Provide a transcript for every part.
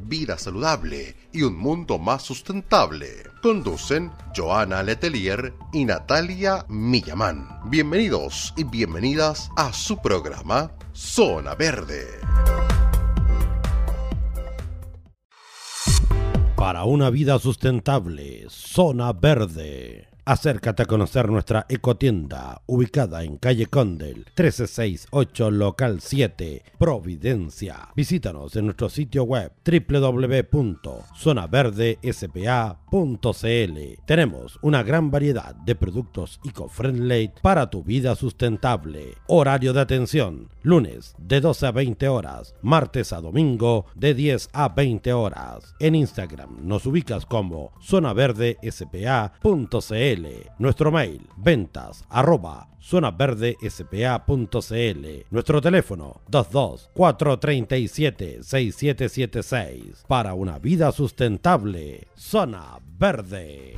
vida saludable y un mundo más sustentable. Conducen Joana Letelier y Natalia Millamán. Bienvenidos y bienvenidas a su programa Zona Verde. Para una vida sustentable, Zona Verde. Acércate a conocer nuestra ecotienda ubicada en calle Condel 1368 local 7 Providencia. Visítanos en nuestro sitio web www.zonaverdespa.cl. Tenemos una gran variedad de productos eco-friendly para tu vida sustentable. Horario de atención lunes de 12 a 20 horas, martes a domingo de 10 a 20 horas. En Instagram nos ubicas como zonaverdespa.cl nuestro mail, ventas arroba zonaverdespa.cl. Nuestro teléfono 22 437 6776. Para una vida sustentable, Zona Verde.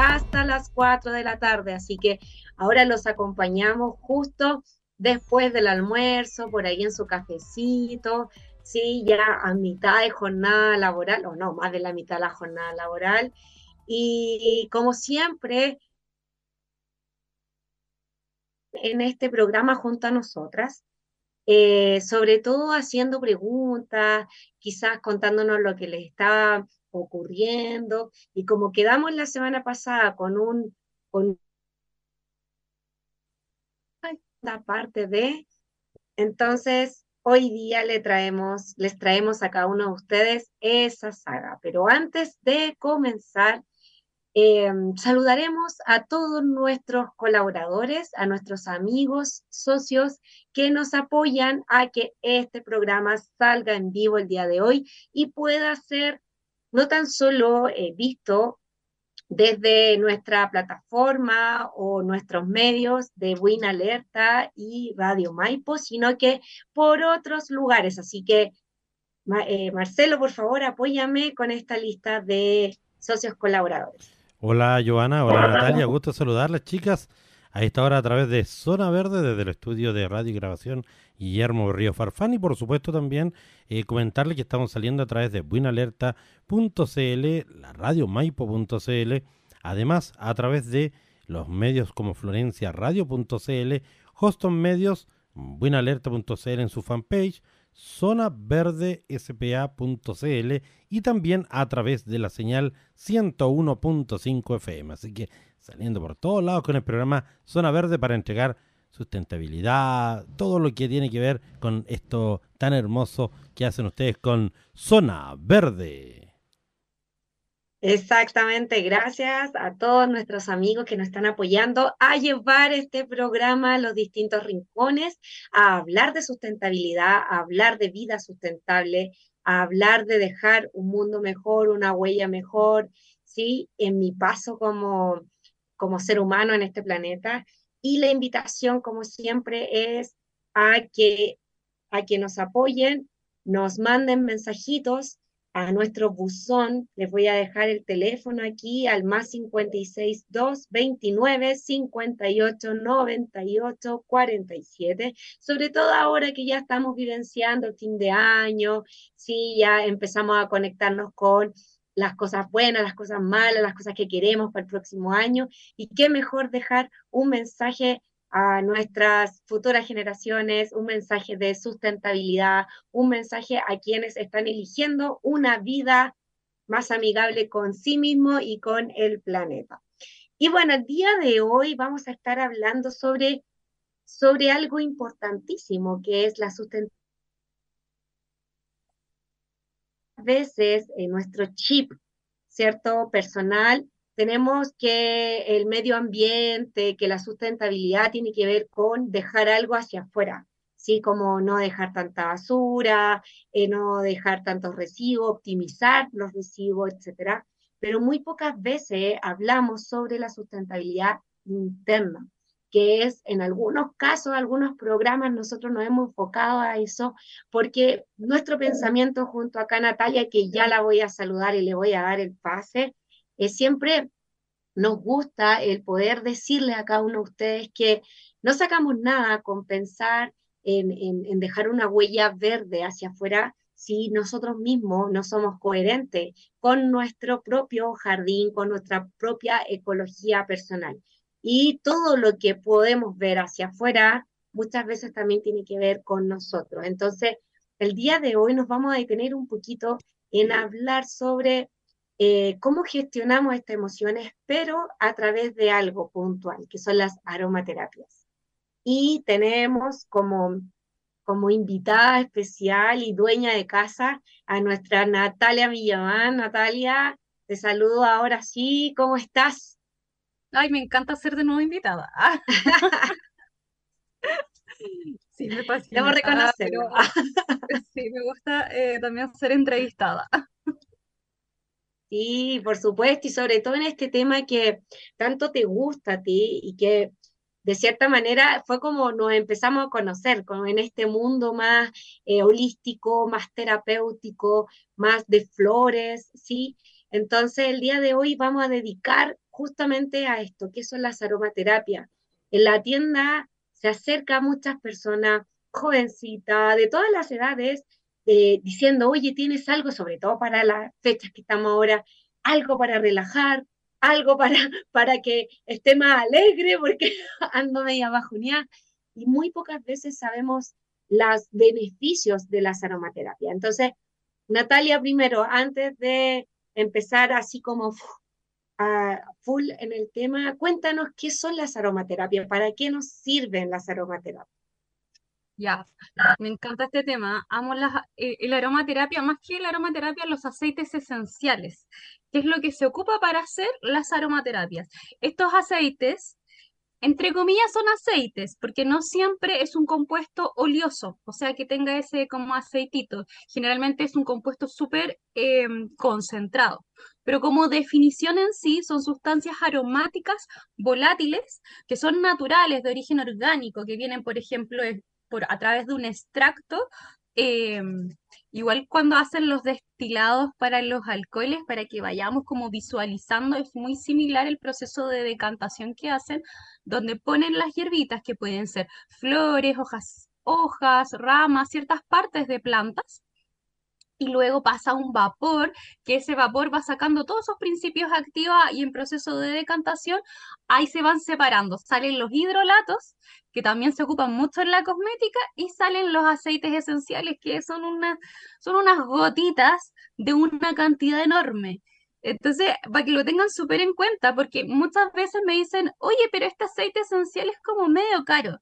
hasta las 4 de la tarde, así que ahora los acompañamos justo después del almuerzo, por ahí en su cafecito, ¿sí? Ya a mitad de jornada laboral, o no, más de la mitad de la jornada laboral. Y como siempre, en este programa junto a nosotras, eh, sobre todo haciendo preguntas, quizás contándonos lo que les está ocurriendo, y como quedamos la semana pasada con un, con una parte de, entonces hoy día traemos, les traemos a cada uno de ustedes esa saga. Pero antes de comenzar, em, saludaremos a todos nuestros colaboradores, a nuestros amigos, socios que nos apoyan a que este programa salga en vivo el día de hoy y pueda ser no tan solo eh, visto desde nuestra plataforma o nuestros medios de Win Alerta y Radio Maipo, sino que por otros lugares. Así que, eh, Marcelo, por favor, apóyame con esta lista de socios colaboradores. Hola, Joana. Hola, Natalia. Gusto saludarles, chicas. A esta hora a través de Zona Verde, desde el estudio de radio y grabación Guillermo Río Farfán y por supuesto también eh, comentarle que estamos saliendo a través de buenalerta.cl, la radio maipo.cl, además a través de los medios como florenciaradio.cl, Hoston Medios, buenalerta.cl en su fanpage, zona verde spa.cl y también a través de la señal 101.5 FM. Así que saliendo por todos lados con el programa Zona Verde para entregar sustentabilidad, todo lo que tiene que ver con esto tan hermoso que hacen ustedes con Zona Verde. Exactamente, gracias a todos nuestros amigos que nos están apoyando a llevar este programa a los distintos rincones, a hablar de sustentabilidad, a hablar de vida sustentable, a hablar de dejar un mundo mejor, una huella mejor, ¿sí? En mi paso como, como ser humano en este planeta y la invitación, como siempre, es a que, a que nos apoyen, nos manden mensajitos a nuestro buzón. Les voy a dejar el teléfono aquí al más 56 2 29 58 98 47. Sobre todo ahora que ya estamos vivenciando el fin de año, sí, ya empezamos a conectarnos con las cosas buenas, las cosas malas, las cosas que queremos para el próximo año. Y qué mejor dejar un mensaje a nuestras futuras generaciones, un mensaje de sustentabilidad, un mensaje a quienes están eligiendo una vida más amigable con sí mismo y con el planeta. Y bueno, el día de hoy vamos a estar hablando sobre, sobre algo importantísimo que es la sustentabilidad veces en nuestro chip, ¿cierto? Personal, tenemos que el medio ambiente, que la sustentabilidad tiene que ver con dejar algo hacia afuera, ¿sí? Como no dejar tanta basura, eh, no dejar tantos residuos, optimizar los residuos, etcétera. pero muy pocas veces hablamos sobre la sustentabilidad interna, que es en algunos casos, algunos programas, nosotros nos hemos enfocado a eso, porque nuestro pensamiento junto acá Natalia, que ya la voy a saludar y le voy a dar el pase, es siempre nos gusta el poder decirle a cada uno de ustedes que no sacamos nada con pensar en, en, dejar una huella verde hacia afuera si nosotros mismos no somos coherentes con nuestro propio jardín, con nuestra propia ecología personal. Y todo lo que podemos ver hacia afuera muchas veces también tiene que ver con nosotros. Entonces, el día de hoy nos vamos a detener un poquito en hablar sobre eh, cómo gestionamos estas emociones, pero a través de algo puntual, que son las aromaterapias. Y tenemos como, como invitada especial y dueña de casa a nuestra Natalia Villamán. Natalia, te saludo ahora sí, ¿cómo estás? Ay, me encanta ser de nuevo invitada. sí, me fascina. Debo reconocerlo. sí, me gusta eh, también ser entrevistada. Sí, por supuesto, y sobre todo en este tema que tanto te gusta a ti y que de cierta manera fue como nos empezamos a conocer, como en este mundo más eh, holístico, más terapéutico, más de flores, ¿sí? Entonces el día de hoy vamos a dedicar justamente a esto, que son las aromaterapias. En la tienda se acerca a muchas personas jovencitas, de todas las edades, eh, diciendo, oye, tienes algo, sobre todo para las fechas que estamos ahora, algo para relajar, algo para, para que esté más alegre, porque ando media bajoneada. Y muy pocas veces sabemos los beneficios de las aromaterapias. Entonces, Natalia, primero, antes de empezar así como a full en el tema, cuéntanos qué son las aromaterapias, para qué nos sirven las aromaterapias. Ya, me encanta este tema. Amo la, eh, aromaterapia, más que la aromaterapia, los aceites esenciales, que es lo que se ocupa para hacer las aromaterapias. Estos aceites, entre comillas, son aceites, porque no siempre es un compuesto oleoso, o sea, que tenga ese como aceitito. Generalmente es un compuesto súper em, concentrado. Pero como definición en sí, son sustancias aromáticas volátiles que son naturales, de origen orgánico, que vienen, por ejemplo, por, a través de un extracto. Em, igual cuando hacen los destilados para los alcoholes, para que vayamos como visualizando, es muy similar el proceso de decantación que hacen, donde ponen las hierbitas, que pueden ser flores, hojas, hojas, ramas, ciertas partes de plantas, y luego pasa un vapor, que ese vapor va sacando todos esos principios activos y en proceso de decantación, ahí se van separando. Salen los hidrolatos, que también se ocupan mucho en la cosmética, y salen los aceites esenciales, que son, una, son unas gotitas de una cantidad enorme. Entonces, para que lo tengan súper en cuenta, porque muchas veces me dicen, oye, pero este aceite esencial es como medio caro.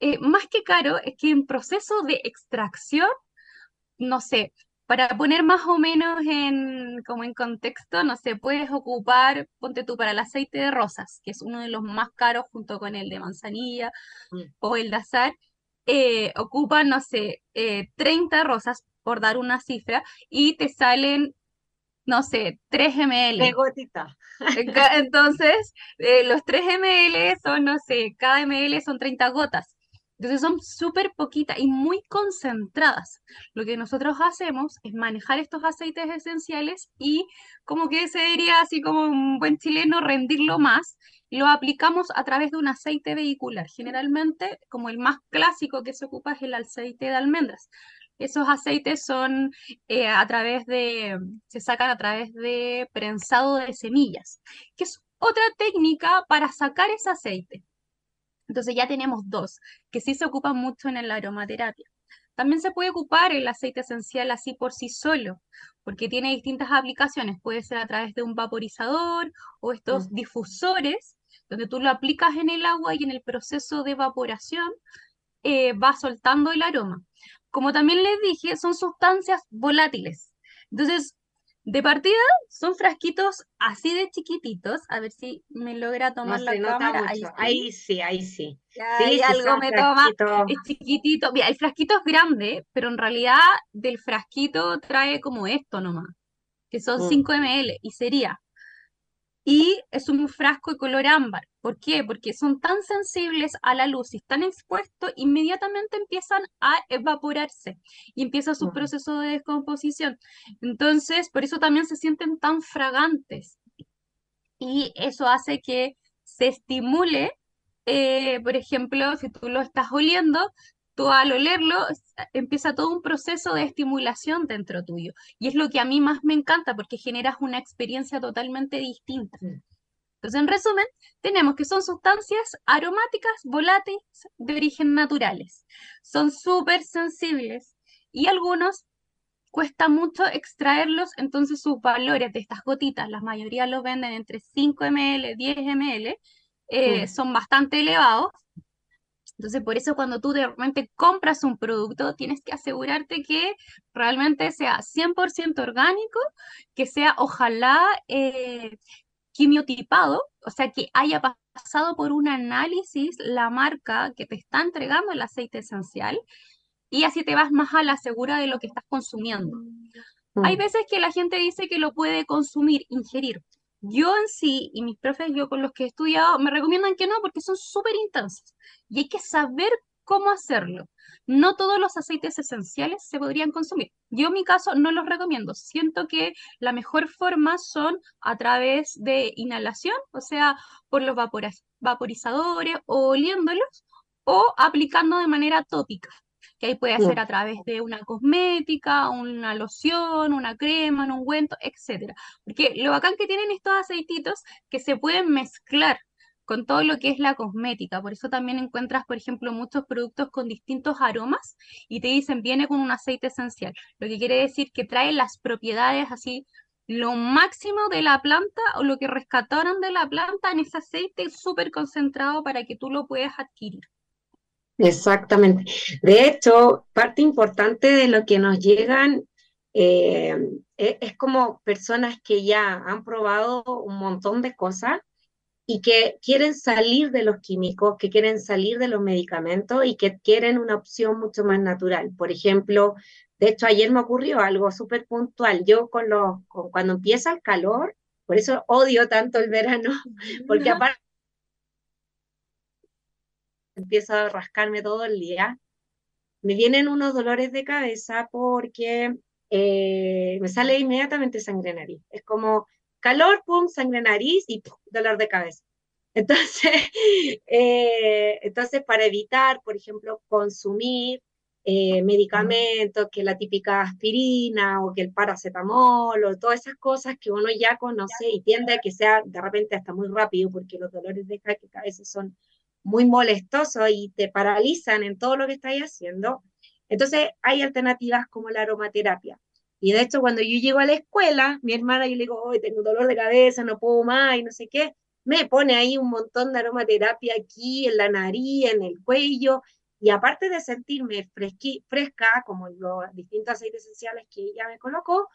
Eh, más que caro, es que en proceso de extracción, no sé, para poner más o menos en, como en contexto, no sé, puedes ocupar, ponte tú para el aceite de rosas, que es uno de los más caros junto con el de manzanilla mm. o el de azar, eh, ocupan, no sé, 30 eh, rosas, por dar una cifra, y te salen, no sé, 3 ml. De gotita. Entonces, eh, los 3 ml son, no sé, cada ml son 30 gotas. Entonces son súper poquitas y muy concentradas. Lo que nosotros hacemos es manejar estos aceites esenciales y como que se diría así como un buen chileno, rendirlo más. Lo aplicamos a través de un aceite vehicular. Generalmente, como el más clásico que se ocupa es el aceite de almendras. Esos aceites son eh, a través de, se sacan a través de prensado de semillas, que es otra técnica para sacar ese aceite. Entonces ya tenemos dos, que sí se ocupan mucho en la aromaterapia. También se puede ocupar el aceite esencial así por sí solo, porque tiene distintas aplicaciones. Puede ser a través de un vaporizador o estos difusores, donde tú lo aplicas en el agua y en el proceso de evaporación eh, va soltando el aroma. Como también les dije, son sustancias volátiles. Entonces, de partida son frasquitos así de chiquititos. A ver si me logra tomar la cámara. Ahí sí. ahí sí, sí. algo me toma. Es chiquitito. Mira, el frasquito es grande, pero en realidad del frasquito trae como esto nomás, que son 5 mm. ml y sería. Y es un frasco de color ámbar. ¿Por qué? Porque son tan sensibles a la luz y están expuestos, inmediatamente empiezan a evaporarse y empieza su proceso de descomposición. Entonces, por eso también se sienten tan fragantes. Y eso hace que se estimule, eh, por ejemplo, si tú lo estás oliendo, tú al olerlo empieza todo un proceso de estimulación dentro tuyo. Y es lo que a mí más me encanta porque generas una experiencia totalmente distinta. Entonces, en resumen, tenemos que son sustancias aromáticas volátiles de origen naturales. Son súper sensibles y algunos cuesta mucho extraerlos, entonces sus valores de estas gotitas, la mayoría los venden entre 5 ml, 10 ml, eh, son bastante elevados entonces, por eso cuando tú de repente compras un producto, tienes que asegurarte que realmente sea 100% orgánico, que sea ojalá eh, quimiotipado, o sea, que haya pasado por un análisis la marca que te está entregando el aceite esencial y así te vas más a la segura de lo que estás consumiendo. Hay mm. veces que la gente dice que lo puede consumir, ingerir. Yo en sí y mis profes, yo con los que he estudiado, me recomiendan que no porque son súper intensos y hay que saber cómo hacerlo. No todos los aceites esenciales se podrían consumir. Yo en mi caso no los recomiendo. Siento que la mejor forma son a través de inhalación, o sea, por los vaporizadores o oliéndolos o aplicando de manera tópica que ahí puede ser a través de una cosmética, una loción, una crema, un ungüento, etc. Porque lo bacán que tienen estos aceititos que se pueden mezclar con todo lo que es la cosmética. Por eso también encuentras, por ejemplo, muchos productos con distintos aromas y te dicen viene con un aceite esencial. Lo que quiere decir que trae las propiedades así, lo máximo de la planta o lo que rescataron de la planta en ese aceite súper concentrado para que tú lo puedas adquirir. Exactamente. De hecho, parte importante de lo que nos llegan eh, e, es, como personas que ya han probado un montón de cosas y que quieren salir de los químicos, que quieren salir de los medicamentos y que quieren una opción mucho más natural. Por ejemplo, de hecho ayer me ocurrió algo súper puntual. Yo con los, cuando empieza el calor, por eso odio tanto el verano, porque aparte empiezo a rascarme todo el día. Me vienen unos dolores de cabeza porque eh, me sale inmediatamente sangre nariz. Es como calor, pum, sangre nariz y dolor de cabeza. Entonces, eh, entonces, para evitar, por ejemplo, consumir eh, medicamentos, que la típica aspirina o que el paracetamol o todas esas cosas que uno ya conoce y tiende a que sea de repente hasta muy rápido porque los dolores de cabeza son muy molestosos y te paralizan en todo lo que estás haciendo. Entonces hay alternativas como la aromaterapia. Y de hecho, cuando yo llego a la escuela, mi hermana, yo le digo, tengo dolor de cabeza, no puedo más y no sé qué, me pone ahí un montón de aromaterapia aquí, en la nariz, en el cuello, y aparte de sentirme fresca, como los distintos aceites esenciales que ella me colocó,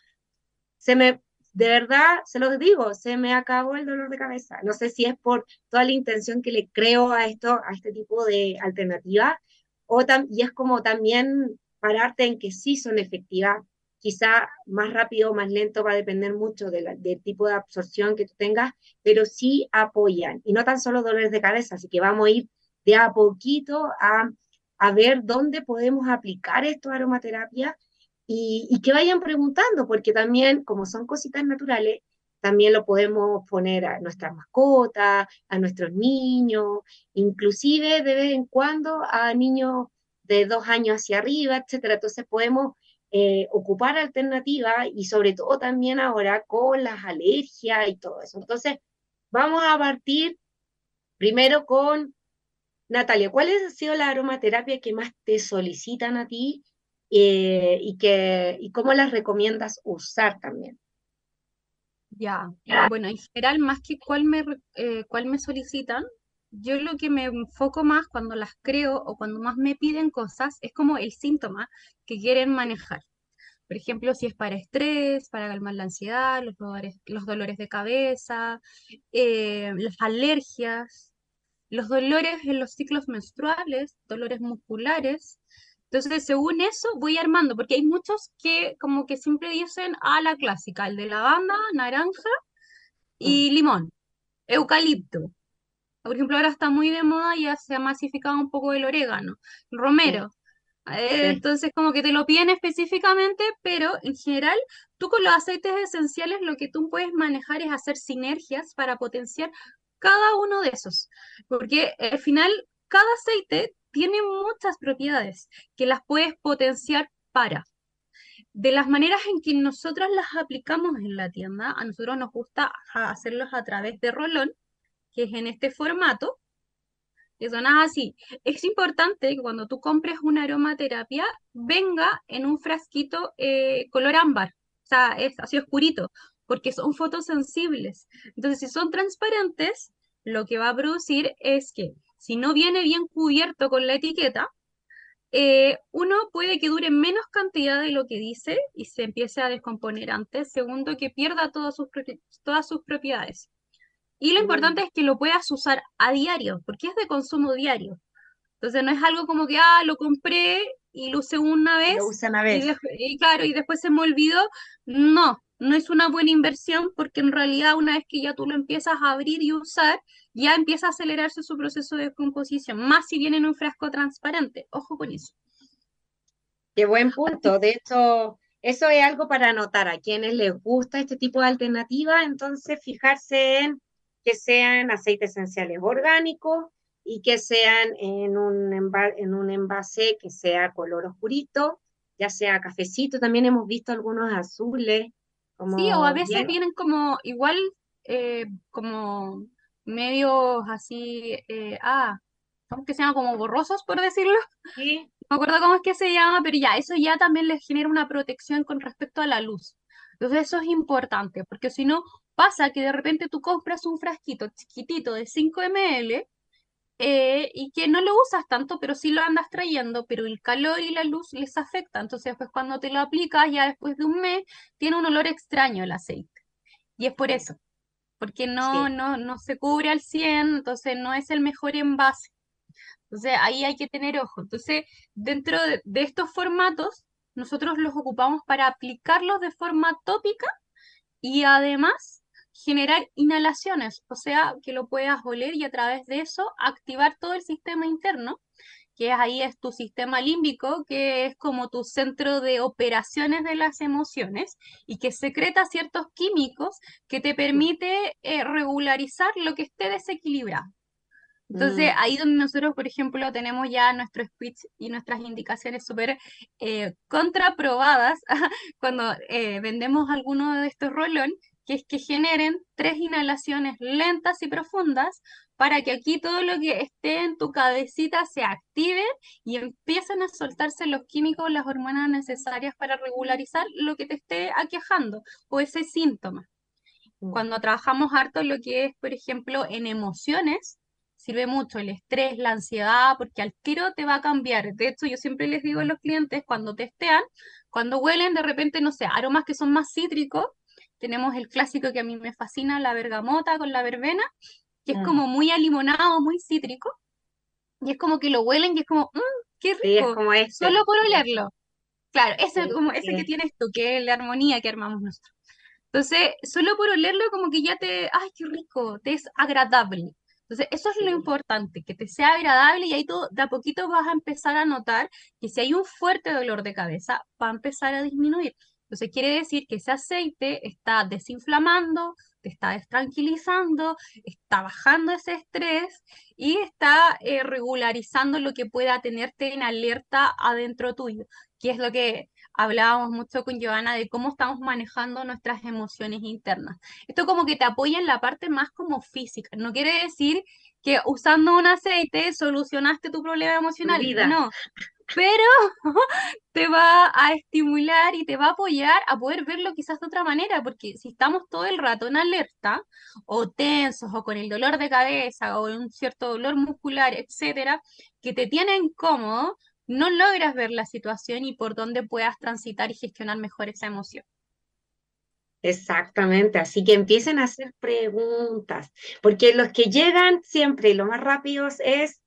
se me de verdad, se los digo, se me acabó el dolor de cabeza. No sé si es por toda la intención que le creo a esto, a este tipo de alternativas, o y es como también pararte en que sí son efectivas, quizá más rápido o más lento va a depender mucho del tipo de absorción que tú tengas, pero sí apoyan, y no tan solo dolores de cabeza, así que vamos a ir de a poquito a, a ver dónde podemos aplicar esto aromaterapia y, que vayan preguntando, porque también, como son cositas naturales, también lo podemos poner a nuestras mascotas, a nuestros niños, inclusive de vez en cuando a niños de dos años hacia arriba, etcétera. Entonces podemos eh, ocupar alternativas y sobre todo también ahora con las alergias y todo eso. Entonces, vamos a partir primero con Natalia. ¿Cuál ha sido la aromaterapia que más te solicitan a ti eh, y, que, y cómo las recomiendas usar también. Ya, bueno, en general, más que cuál me, eh, cuál me solicitan, yo lo que me enfoco más cuando las creo o cuando más me piden cosas es como el síntoma que quieren manejar. Por ejemplo, si es para estrés, para calmar la ansiedad, los dolores, los dolores de cabeza, eh, las alergias, los dolores en los ciclos menstruales, dolores musculares, entonces, según eso, voy armando, porque hay muchos que como que siempre dicen a la clásica, el de lavanda, naranja y mm. limón. eucalipto. Por ejemplo, ahora está muy de moda y ya se ha masificado un poco el orégano, romero. Eh, entonces, como que te lo piden específicamente, pero en general, tú con los aceites esenciales lo que tú puedes manejar es hacer sinergias para potenciar cada uno de esos. Porque al final, cada aceite tiene muchas propiedades que las puedes potenciar para. De las maneras en que nosotros las aplicamos en la tienda, a nosotros nos gusta hacerlos a través de rolón, que es en este formato, que son así. Es importante que cuando tú compres una aromaterapia, venga en un frasquito eh, color ámbar, o sea, es así oscurito, porque son fotosensibles. Entonces, si son transparentes, lo que va a producir es que si no viene bien cubierto con la etiqueta, eh, uno puede que dure menos cantidad de lo que dice y se empiece a descomponer antes. Segundo, que pierda todas sus, todas sus propiedades. Y lo importante es que lo puedas usar a diario, porque es de consumo diario. Entonces no es algo como que, ah, lo compré y lo usé una vez. Lo usé una vez. Y, claro, y después se me olvidó. No, no es una buena inversión porque en realidad una vez que ya tú lo empiezas a abrir y usar, ya empieza a acelerarse su proceso de composición, más si viene en un frasco transparente. Ojo con eso. Qué buen punto. De hecho, eso es algo para anotar a quienes les gusta este tipo de alternativa, entonces fijarse en que sean aceites esenciales orgánicos y que sean en un, en un envase que sea color oscurito, ya sea cafecito, también hemos visto algunos azules. Como sí, o a veces vienen como igual, eh, como medios así, eh, ah, ¿cómo que se llama? Como borrosos, por decirlo. Sí. No me acuerdo cómo es que se llama, pero ya, eso ya también les genera una protección con respecto a la luz. Entonces eso es importante, porque si no, Pasa que de repente tú compras un frasquito chiquitito de 5 ml eh, y que no lo usas tanto, pero sí lo andas trayendo, pero el calor y la luz les afecta. Entonces, pues cuando te lo aplicas, ya después de un mes, tiene un olor extraño el aceite. Y es por eso, porque no, no, no se cubre al 100, entonces no es el mejor envase. Entonces ahí hay que tener ojo. Entonces, dentro de estos formatos, nosotros los ocupamos para aplicarlos de forma tópica y además generar inhalaciones, o sea, que lo puedas oler y a través de eso activar todo el sistema interno, que ahí es tu sistema límbico, que es como tu centro de operaciones de las emociones y que secreta ciertos químicos que te permite eh, regularizar lo que esté desequilibrado. Entonces, mm. ahí donde nosotros, por ejemplo, tenemos ya nuestro speech y nuestras indicaciones súper eh, contraprobadas cuando eh, vendemos alguno de estos rolón, que es que generen tres inhalaciones lentas y profundas para que aquí todo lo que esté en tu cabecita se active y empiecen a soltarse los químicos, las hormonas necesarias para regularizar lo que te esté aquejando o ese síntoma. Mm. Cuando trabajamos harto lo que es, por ejemplo, en emociones, sirve mucho el estrés, la ansiedad, porque al tiro te va a cambiar. De hecho, yo siempre les digo a los clientes, cuando testean, cuando huelen de repente, no sé, aromas que son más cítricos, tenemos el clásico que a mí me fascina, la bergamota con la verbena, que es mm. como muy alimonado, muy cítrico. Y es como que lo huelen y es como, mmm, qué rico. como este, Solo por olerlo. Claro, ese, como ese que tienes tú, que es la armonía que armamos nosotros. Entonces, solo por olerlo, como que ya te, ay, qué rico, te es agradable. Entonces, eso es lo importante, que te sea agradable y ahí tú de a poquito vas a empezar a notar que si hay un fuerte dolor de cabeza, va a empezar a disminuir. Entonces quiere decir que ese aceite está desinflamando, te está destranquilizando, está bajando ese estrés y está eh, regularizando lo que pueda tenerte en alerta adentro tuyo, que es lo que hablábamos mucho con Joana de cómo estamos manejando nuestras emociones internas. Esto como que te apoya en la parte más como física, no quiere decir que usando un aceite solucionaste tu problema emocional, no, pero te va a estimular y te va a apoyar a poder verlo quizás de otra manera, porque si estamos todo el rato en alerta, o tensos, o con el dolor de cabeza, o un cierto dolor muscular, etcétera, que te tiene incómodo, no logras ver la situación y por dónde puedas transitar y gestionar mejor esa emoción. Exactamente, así que empiecen a hacer preguntas, porque los que llegan siempre, lo más rápidos es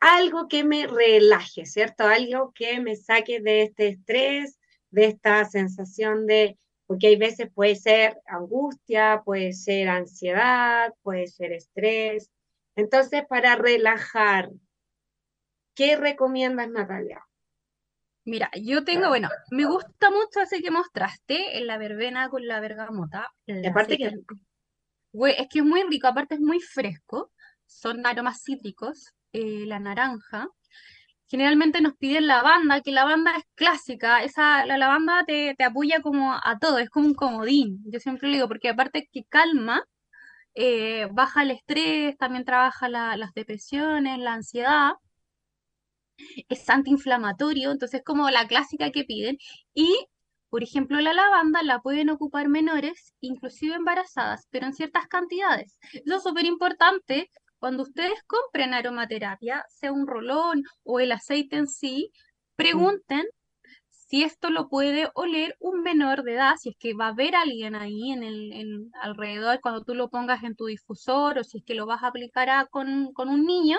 algo que me relaje, ¿cierto? Algo que me saque de este estrés, de esta sensación de porque hay veces puede ser angustia, puede ser ansiedad, puede ser estrés. Entonces, para relajar, ¿qué recomiendas, Natalia? Mira, yo tengo, bueno, me gusta mucho ese que mostraste, en la verbena con la bergamota. Y aparte que es que es muy rico, aparte es muy fresco, son aromas cítricos, eh, la naranja. Generalmente nos piden lavanda, que la lavanda es clásica, esa, la lavanda te, te apoya como a todo, es como un comodín, yo siempre lo digo, porque aparte que calma, eh, baja el estrés, también trabaja las depresiones, la ansiedad, es antiinflamatorio, entonces como la clásica que piden, y por ejemplo, la lavanda la pueden ocupar menores, inclusive embarazadas, pero en ciertas cantidades. Eso es súper importante cuando ustedes compren aromaterapia, sea un rolón o el aceite en sí, pregunten si esto lo puede oler un menor de edad, si es que va a haber alguien ahí en el alrededor cuando tú lo pongas en tu difusor o si es que lo vas a aplicar con, con un niño,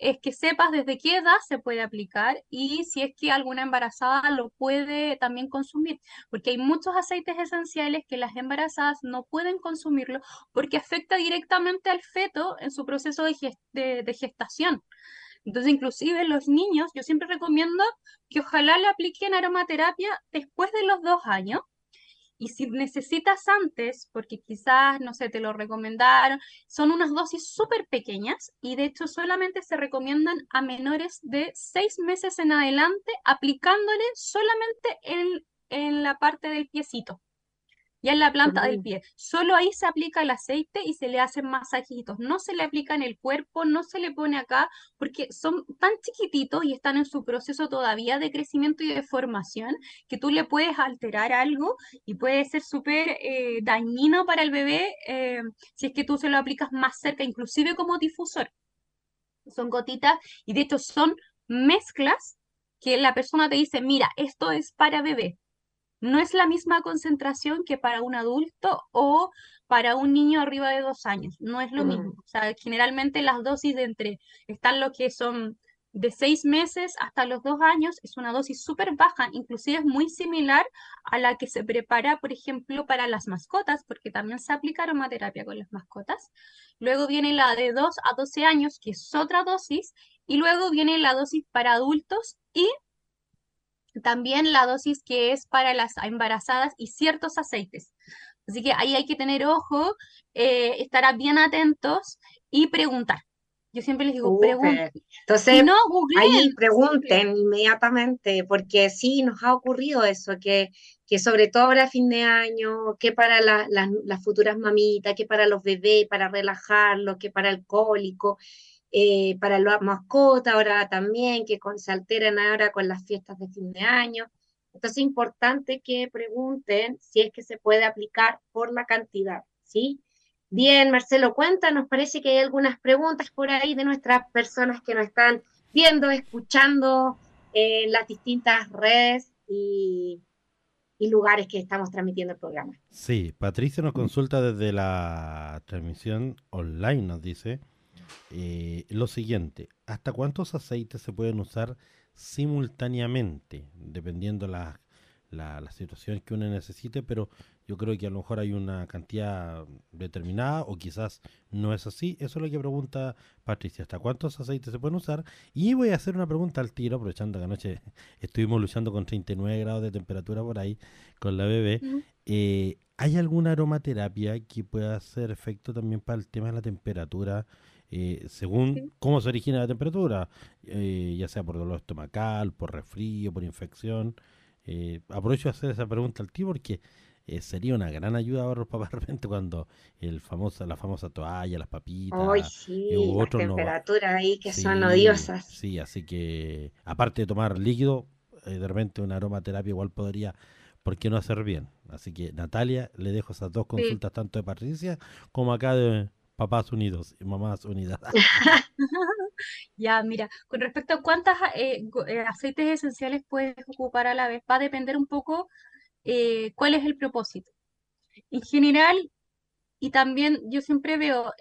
es que sepas desde qué edad se puede aplicar y si es que alguna embarazada lo puede también consumir, porque hay muchos aceites esenciales que las embarazadas no pueden consumirlo porque afecta directamente al feto en su proceso de, de gestación. Entonces, inclusive los niños, yo siempre recomiendo que ojalá le apliquen aromaterapia después de los dos años, y si necesitas antes, porque quizás, no sé, te lo recomendaron, son unas dosis súper pequeñas y de hecho solamente se recomiendan a menores de seis meses en adelante, aplicándole solamente en, en la parte del piecito ya en la planta del pie. Solo ahí se aplica el aceite y se le hacen masajitos. No se le aplica en el cuerpo, no se le pone acá, porque son tan chiquititos y están en su proceso todavía de crecimiento y de formación que tú le puedes alterar algo y puede ser súper eh, dañino para el bebé eh, si es que tú se lo aplicas más cerca, inclusive como difusor. Son gotitas y de hecho son mezclas que la persona te dice, mira, esto es para bebé, no es la misma concentración que para un adulto o para un niño arriba de dos años. No es lo mismo. O sea, generalmente las dosis de entre, están lo que son de seis meses hasta los dos años, es una dosis súper baja, inclusive es muy similar a la que se prepara, por ejemplo, para las mascotas, porque también se aplica aromaterapia con las mascotas. Luego viene la de 2 a 12 años, que es otra dosis, y luego viene la dosis para adultos y también la dosis que es para las embarazadas y ciertos aceites. Así que ahí hay que tener ojo, eh, estar bien atentos y preguntar. Yo siempre les digo, pregunten. Entonces, no, ahí pregunten inmediatamente, porque sí nos ha ocurrido eso, que, que sobre todo ahora fin de año, que para las futuras mamitas, que para los bebés, para relajarlos, que para el cólico, eh, para la mascota ahora también, que se alteran ahora con las fiestas de fin de año. Entonces es importante que pregunten si es que se puede aplicar por la cantidad, ¿sí? Bien, Marcelo, cuéntanos, parece que hay algunas preguntas por ahí de nuestras personas que nos están viendo, escuchando en las distintas redes y, y lugares que estamos transmitiendo el programa. Sí, Patricia nos consulta desde la transmisión online, nos dice, eh, lo siguiente, ¿hasta cuántos aceites se pueden usar simultáneamente? Dependiendo la, la, situación que uno necesite, pero yo creo que a lo mejor hay una cantidad determinada o quizás no es así. Eso es lo que pregunta Patricia, ¿hasta cuántos aceites se pueden usar? Y voy a hacer una pregunta al tiro, aprovechando que anoche estuvimos luchando con 39 grados de temperatura por ahí con la bebé. Eh, ¿Hay alguna aromaterapia que pueda hacer efecto también para el tema de la temperatura? Eh, según cómo se origina la temperatura, eh, ya sea por dolor estomacal, por resfrío, por infección. Eh, aprovecho de hacer esa pregunta al tío porque sería una gran ayuda para los papás de repente cuando el famoso, la famosa toalla, las papitas, Hoy sí, las temperaturas ahí que son odiosas. Sí, así que aparte de tomar líquido, de repente una aromaterapia igual podría, ¿por qué no hacer bien? Así que Natalia, le dejo esas dos consultas tanto de Patricia como acá de, papás unidos y mamás unidas. ya, mira, con respecto a cuántas eh, eh, aceites esenciales puedes ocupar a la vez, va a depender un poco eh, cuál es el propósito. En general, y también yo siempre veo,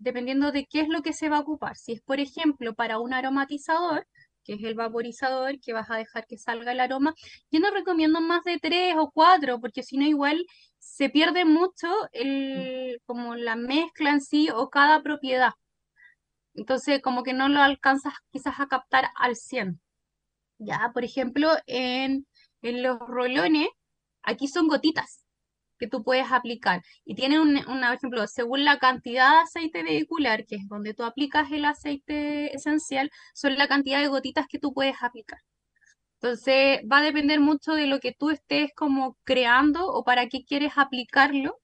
dependiendo de qué es lo que se va a ocupar, si es, por ejemplo, para un aromatizador, que es el vaporizador, que vas a dejar que salga el aroma. Yo no recomiendo más de tres o cuatro, porque si no igual se pierde mucho el, como la mezcla en sí o cada propiedad. Entonces, como que no lo alcanzas quizás a captar al 100. Ya, por ejemplo, en, en los rolones, aquí son gotitas que tú puedes aplicar. Y tienen un, por ejemplo, según la cantidad de aceite vehicular, que es donde tú aplicas el aceite esencial, son la cantidad de gotitas que tú puedes aplicar. Entonces, va a depender mucho de lo que tú estés como creando o para qué quieres aplicarlo,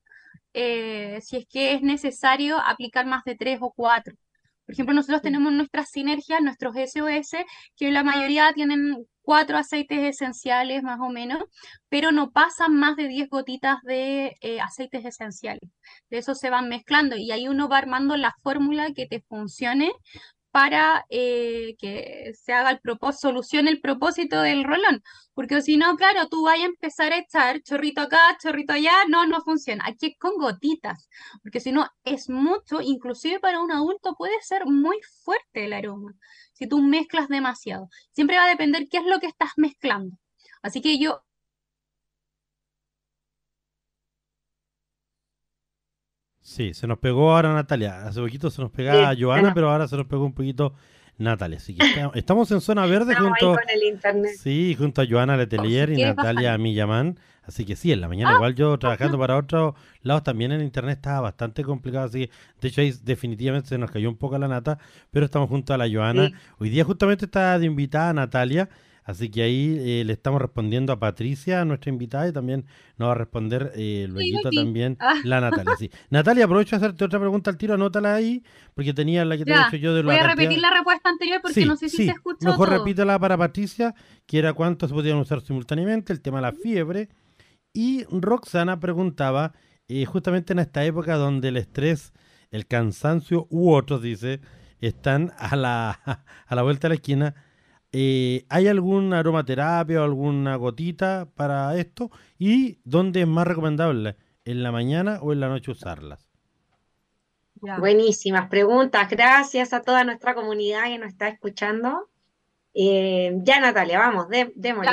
eh, si es que es necesario aplicar más de tres o cuatro. Por ejemplo, nosotros tenemos nuestras sinergias, nuestros SOS, que la mayoría tienen cuatro aceites esenciales más o menos, pero no pasan más de 10 gotitas de eh, aceites esenciales. De eso se van mezclando y ahí uno va armando la fórmula que te funcione para eh, que se haga el propósito, solucione el propósito del rolón. Porque si no, claro, tú vas a empezar a echar chorrito acá, chorrito allá, no, no funciona. Aquí con gotitas, porque si no es mucho, inclusive para un adulto puede ser muy fuerte el aroma. Si tú mezclas demasiado, siempre va a depender qué es lo que estás mezclando. Así que yo Sí, se nos pegó ahora Natalia. Hace poquito se nos pegaba Joana, pero ahora se nos pegó un poquito Natalia. Así que estamos en zona verde junto, Sí, junto a Joana Letelier y Natalia Millamán. Así que sí, en la mañana, ah, igual yo trabajando para otros lados, también en internet estaba bastante complicado. Así que, de hecho, ahí definitivamente se nos cayó un poco la nata, pero estamos junto a la Joana. Hoy día, justamente, está de invitada Natalia. Así que ahí eh, le estamos respondiendo a Patricia, nuestra invitada, y también nos va a responder eh, luego también ah. la Natalia. Sí. Natalia, aprovecho de hacerte otra pregunta al tiro, anótala ahí, porque tenía la que te he dicho yo de la Voy a repetir la respuesta anterior porque no sé si se escuchó Mejor repítela para Patricia, que era cuántos se podían usar simultáneamente, el tema de la fiebre. Y Roxana preguntaba, eh, justamente en esta época donde el estrés, el cansancio u otros, dice, están a la, a la vuelta de la esquina, eh, ¿Hay alguna aromaterapia o alguna gotita para esto? ¿Y dónde es más recomendable? ¿En la mañana o en la noche usarlas? Buenísimas preguntas. Gracias a toda nuestra comunidad que nos está escuchando. Eh, ya, Natalia, vamos, de,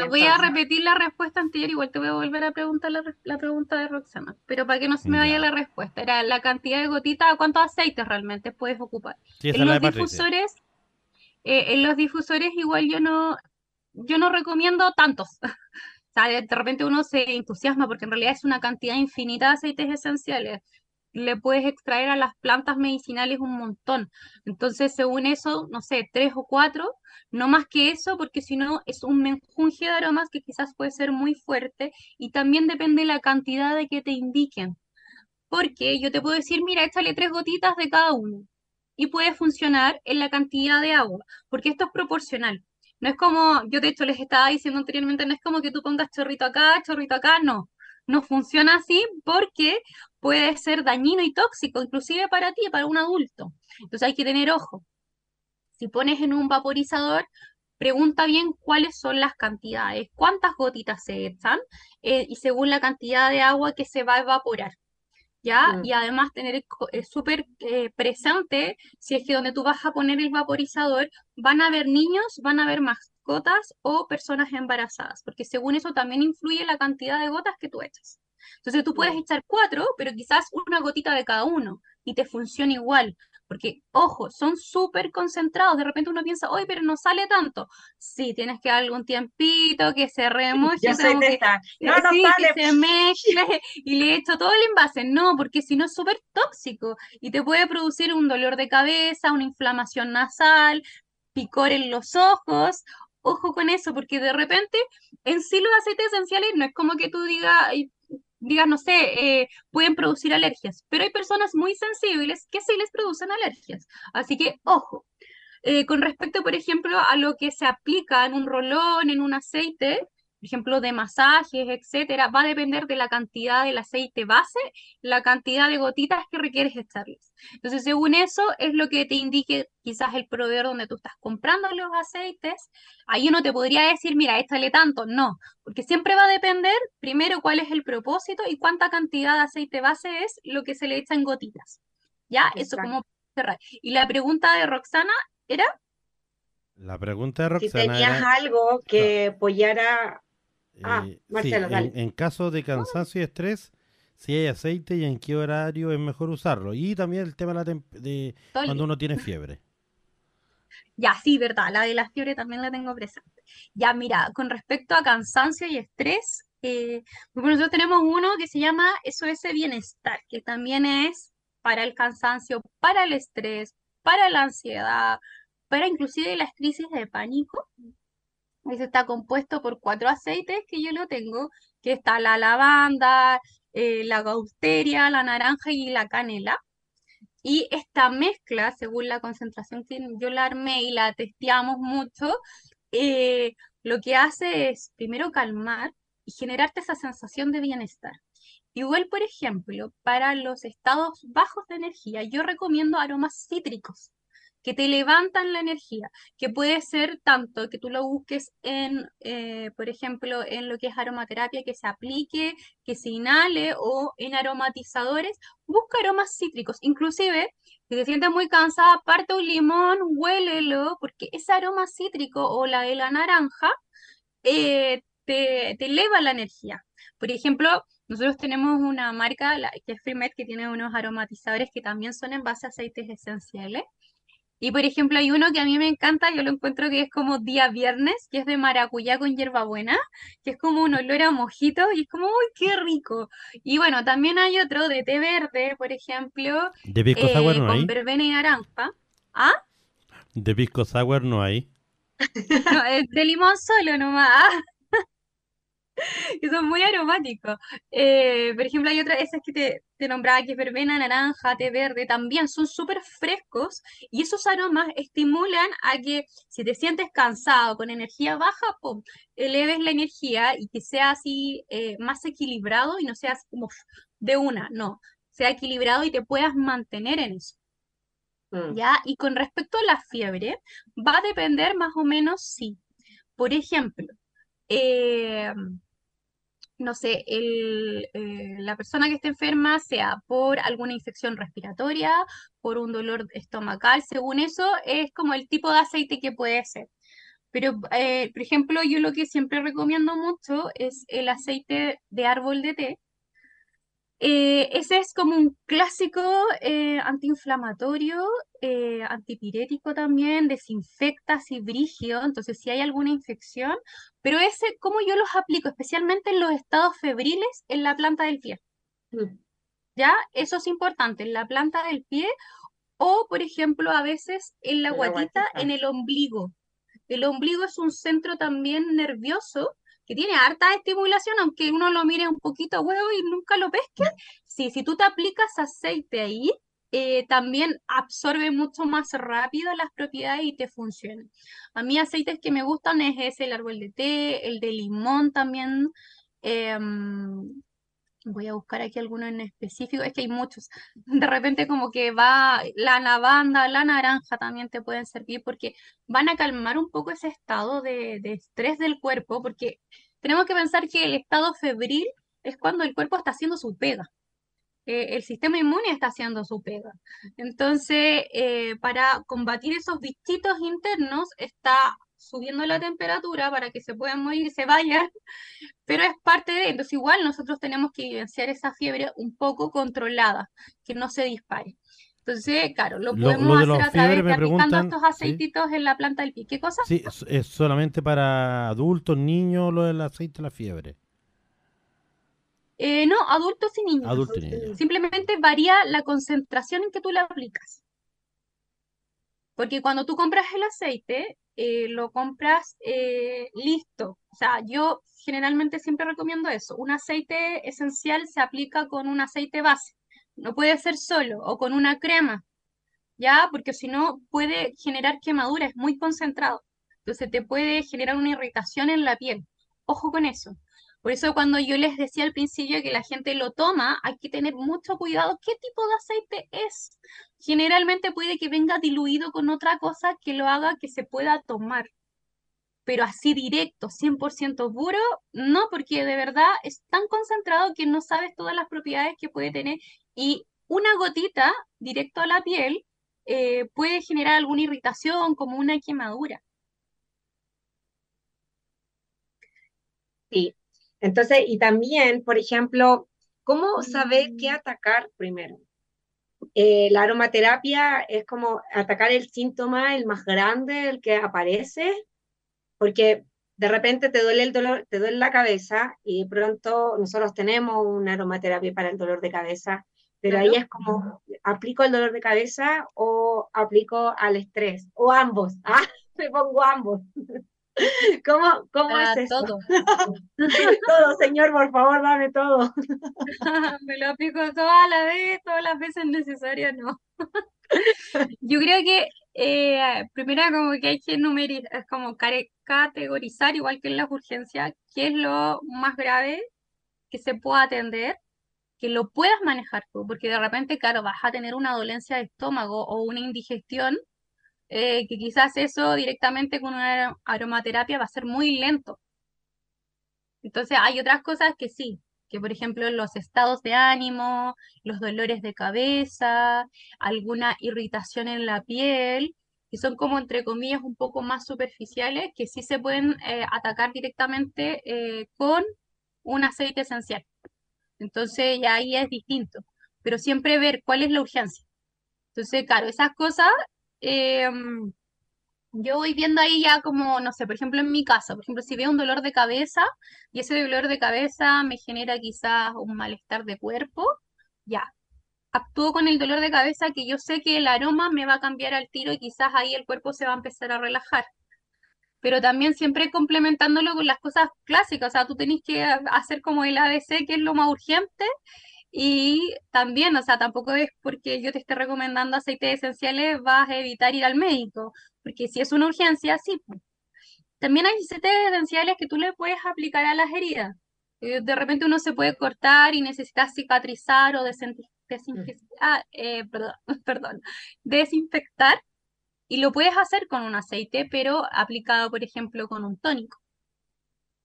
Voy a repetir la respuesta anterior, igual te voy a volver a preguntar la, pregunta de Roxana, pero para que no se me vaya la respuesta. Era la cantidad de gotitas, ¿cuántos aceites realmente puedes ocupar? en los difusores eh, en los difusores igual yo no, yo no recomiendo tantos. Sea, de repente uno se entusiasma porque en realidad es una cantidad infinita de aceites esenciales. Le puedes extraer a las plantas medicinales un montón. Entonces, según eso, no sé, tres o cuatro, no más que eso, porque si no es un menjunje de aromas que quizás puede ser muy fuerte y también depende de la cantidad de que te indiquen. Porque yo te puedo decir, mira, échale tres gotitas de cada uno y puede funcionar en la cantidad de agua, porque esto es proporcional. No es como, yo de hecho les estaba diciendo anteriormente, no es como que tú pongas chorrito acá, chorrito acá, no. No funciona así porque puede ser dañino y tóxico, inclusive para ti, para un adulto. Entonces hay que tener ojo. Si pones en un vaporizador, pregunta bien cuáles son las cantidades, cuántas gotitas se echan eh, y según la cantidad de agua que se va a evaporar. ¿Ya? Mm. Y además tener eh, súper eh, presente si es que donde tú vas a poner el vaporizador van a haber niños, van a haber mascotas o personas embarazadas, porque según eso también influye la cantidad de gotas que tú echas. Entonces tú puedes echar cuatro, pero quizás una gotita de cada uno y te funciona igual. Porque, ojo, son súper concentrados. De repente uno piensa, oye, pero no sale tanto. Sí, tienes que darle un tiempito, que se remoje, que, no, no sí, sale. que se mezcle y le echo todo el envase. No, porque si no es súper tóxico y te puede producir un dolor de cabeza, una inflamación nasal, picor en los ojos. Ojo con eso, porque de repente en sí los aceites esenciales no es como que tú digas, digas, no sé, eh, pueden producir alergias, pero hay personas muy sensibles que sí les producen alergias. Así que, ojo. Eh, con respecto, por ejemplo, a lo que se aplica en un rolón, en un aceite, por ejemplo, de masajes, etcétera, va a depender de la cantidad del aceite base, la cantidad de gotitas que requieres echarles. Entonces, según eso, es lo que te indique quizás el proveedor donde tú estás comprando los aceites. Ahí uno te podría decir, mira, échale tanto. No, porque siempre va a depender, primero, cuál es el propósito y cuánta cantidad de aceite base es lo que se le echa en gotitas. ¿Ya? Eso como cerrar. Y la pregunta de Roxana era... La pregunta de Si Roxana tenías era, algo que apoyara. Ah, eh, Marcelo, en, dale. en caso de cansancio y estrés, si hay aceite y en qué horario es mejor usarlo. Y también el tema de, cuando uno tiene fiebre. Ya, sí, verdad, la de la fiebre también la tengo presente. Ya, mira, con respecto a cansancio y estrés, eh, nosotros tenemos uno que se llama SOS Bienestar, que también es para el cansancio, para el estrés, para la ansiedad, para inclusive las crisis de pánico. Ese está compuesto por cuatro aceites que yo lo tengo, que está la lavanda, eh, la gausteria, la naranja y la canela. Y esta mezcla, según la concentración que yo la armé y la testeamos mucho, eh, lo que hace es primero calmar y generarte esa sensación de bienestar. Igual, por ejemplo, para los estados bajos de energía, yo recomiendo aromas cítricos que te levantan la energía, que puede ser tanto que tú lo busques en, eh, por ejemplo, en lo que es aromaterapia, que se aplique, que se inhale o en aromatizadores, busca aromas cítricos. Inclusive, si te sientes muy cansada, parte un limón, huélelo, porque ese aroma cítrico o la de la naranja eh, te, te eleva la energía. Por ejemplo, nosotros tenemos una marca, que es Freemet, que tiene unos aromatizadores que también son en base a aceites esenciales. Y por ejemplo, hay uno que a mí me encanta, yo lo encuentro que es como día viernes, que es de maracuyá con hierbabuena, que es como un olor a mojito y es como, ¡uy, qué rico! Y bueno, también hay otro de té verde, por ejemplo, De pisco sour eh, no con hay. verbena y naranja. ¿Ah? De pisco sour no hay. No, es de limón solo nomás. que son muy aromáticos. Eh, por ejemplo, hay otras, esas que te, te nombraba, que es verbena, naranja, té verde, también son súper frescos y esos aromas estimulan a que si te sientes cansado, con energía baja, pum, eleves la energía y que sea así eh, más equilibrado y no seas como de una, no, sea equilibrado y te puedas mantener en eso. Mm. ¿Ya? Y con respecto a la fiebre, va a depender más o menos si, por ejemplo, eh, no sé, el, eh, la persona que esté enferma sea por alguna infección respiratoria, por un dolor estomacal, según eso, es como el tipo de aceite que puede ser. Pero, eh, por ejemplo, yo lo que siempre recomiendo mucho es el aceite de árbol de té. Eh, ese es como un clásico eh, antiinflamatorio, eh, antipirético también, desinfecta así brígido, entonces si hay alguna infección, pero ese, ¿cómo yo los aplico? Especialmente en los estados febriles en la planta del pie, Mm. ¿ya? Eso es importante, en la planta del pie o, por ejemplo, a veces en la En la guatita. en el ombligo. El ombligo es un centro también nervioso que tiene harta estimulación, aunque uno lo mire un poquito a huevo y nunca lo pesque. Sí, si tú te aplicas aceite ahí, eh, también absorbe mucho más rápido las propiedades y te funciona. A mí aceites que me gustan es ese, el árbol de té, el de limón también. em, voy a buscar aquí alguno en específico, es que hay muchos. De repente como que va la lavanda, la naranja también te pueden servir porque van a calmar un poco ese estado de, de estrés del cuerpo, porque tenemos que pensar que el estado febril es cuando el cuerpo está haciendo su pega. eh, el sistema inmune está haciendo su pega. Entonces, eh, para combatir esos bichitos internos, está subiendo la temperatura para que se puedan morir y se vayan, pero es parte de, entonces igual nosotros tenemos que vivenciar esa fiebre un poco controlada, que no se dispare. Entonces, claro, lo podemos lo hacer a través de aplicando estos ¿sí? aceititos en la planta del pie. ¿Qué cosa? Sí, es, es solamente para adultos, niños, lo del aceite de la fiebre. Eh, no, adultos y niños. Adultos y niños. Simplemente varía la concentración en que tú la aplicas. Porque cuando tú compras el aceite, eh, lo compras eh, listo. O sea, yo generalmente siempre recomiendo eso. Un aceite esencial se aplica con un aceite base. No puede ser solo o con una crema, ¿ya? Porque si no puede generar quemadura, es muy concentrado. Entonces te puede generar una irritación en la piel. Ojo con eso. Por eso cuando yo les decía al principio que la gente lo toma, hay que tener mucho cuidado qué tipo de aceite es. Generalmente puede que venga diluido con otra cosa que lo haga que se pueda tomar. Pero así directo, 100% puro, no, porque de verdad es tan concentrado que no sabes todas las propiedades que puede tener y una gotita directo a la piel eh, puede generar alguna irritación, como una quemadura. Sí, entonces, y también, por ejemplo, ¿cómo saber qué mm. atacar primero? Eh, la aromaterapia es como atacar el síntoma, el más grande, el que aparece, porque de repente te duele el dolor, te duele la cabeza y de pronto nosotros tenemos una aromaterapia para el dolor de cabeza, pero ahí es como, ¿aplico el dolor de cabeza o aplico al estrés? O ambos, ¿ah? Me pongo ambos. ¿Cómo, cómo es eso? Todo. todo, señor, por favor, dame todo. Me lo aplico toda la vez, todas las veces necesarias, no. Yo creo que eh, primero como que hay que numerizar, es como categorizar, igual que en las urgencias, qué es lo más grave que se pueda atender, que lo puedas manejar tú, porque de repente, claro, vas a tener una dolencia de estómago o una indigestión eh, que quizás eso directamente con una aromaterapia va a ser muy lento. Entonces hay otras cosas que sí, que por ejemplo los estados de ánimo, los dolores de cabeza, alguna irritación en la piel, que son como entre comillas un poco más superficiales, que sí se pueden eh, atacar directamente eh, con un aceite esencial. Entonces ya ahí es distinto, pero siempre ver cuál es la urgencia. Entonces, claro, esas cosas Em, yo voy viendo ahí ya como, no sé, por ejemplo en mi caso, por ejemplo, si veo un dolor de cabeza y ese dolor de cabeza me genera quizás un malestar de cuerpo, ya, actúo con el dolor de cabeza que yo sé que el aroma me va a cambiar al tiro y quizás ahí el cuerpo se va a empezar a relajar. Pero también siempre complementándolo con las cosas clásicas, o sea, tú tenés que hacer como el ABC, que es lo más urgente, y también, o sea, tampoco es porque yo te esté recomendando aceites esenciales vas a evitar ir al médico, porque si es una urgencia, sí. También hay aceites esenciales que tú le puedes aplicar a las heridas. Eh, de repente uno se puede cortar y necesita cicatrizar o ah, eh, perdón, perdón, desinfectar y lo puedes hacer con un aceite, pero aplicado, por ejemplo, con un tónico.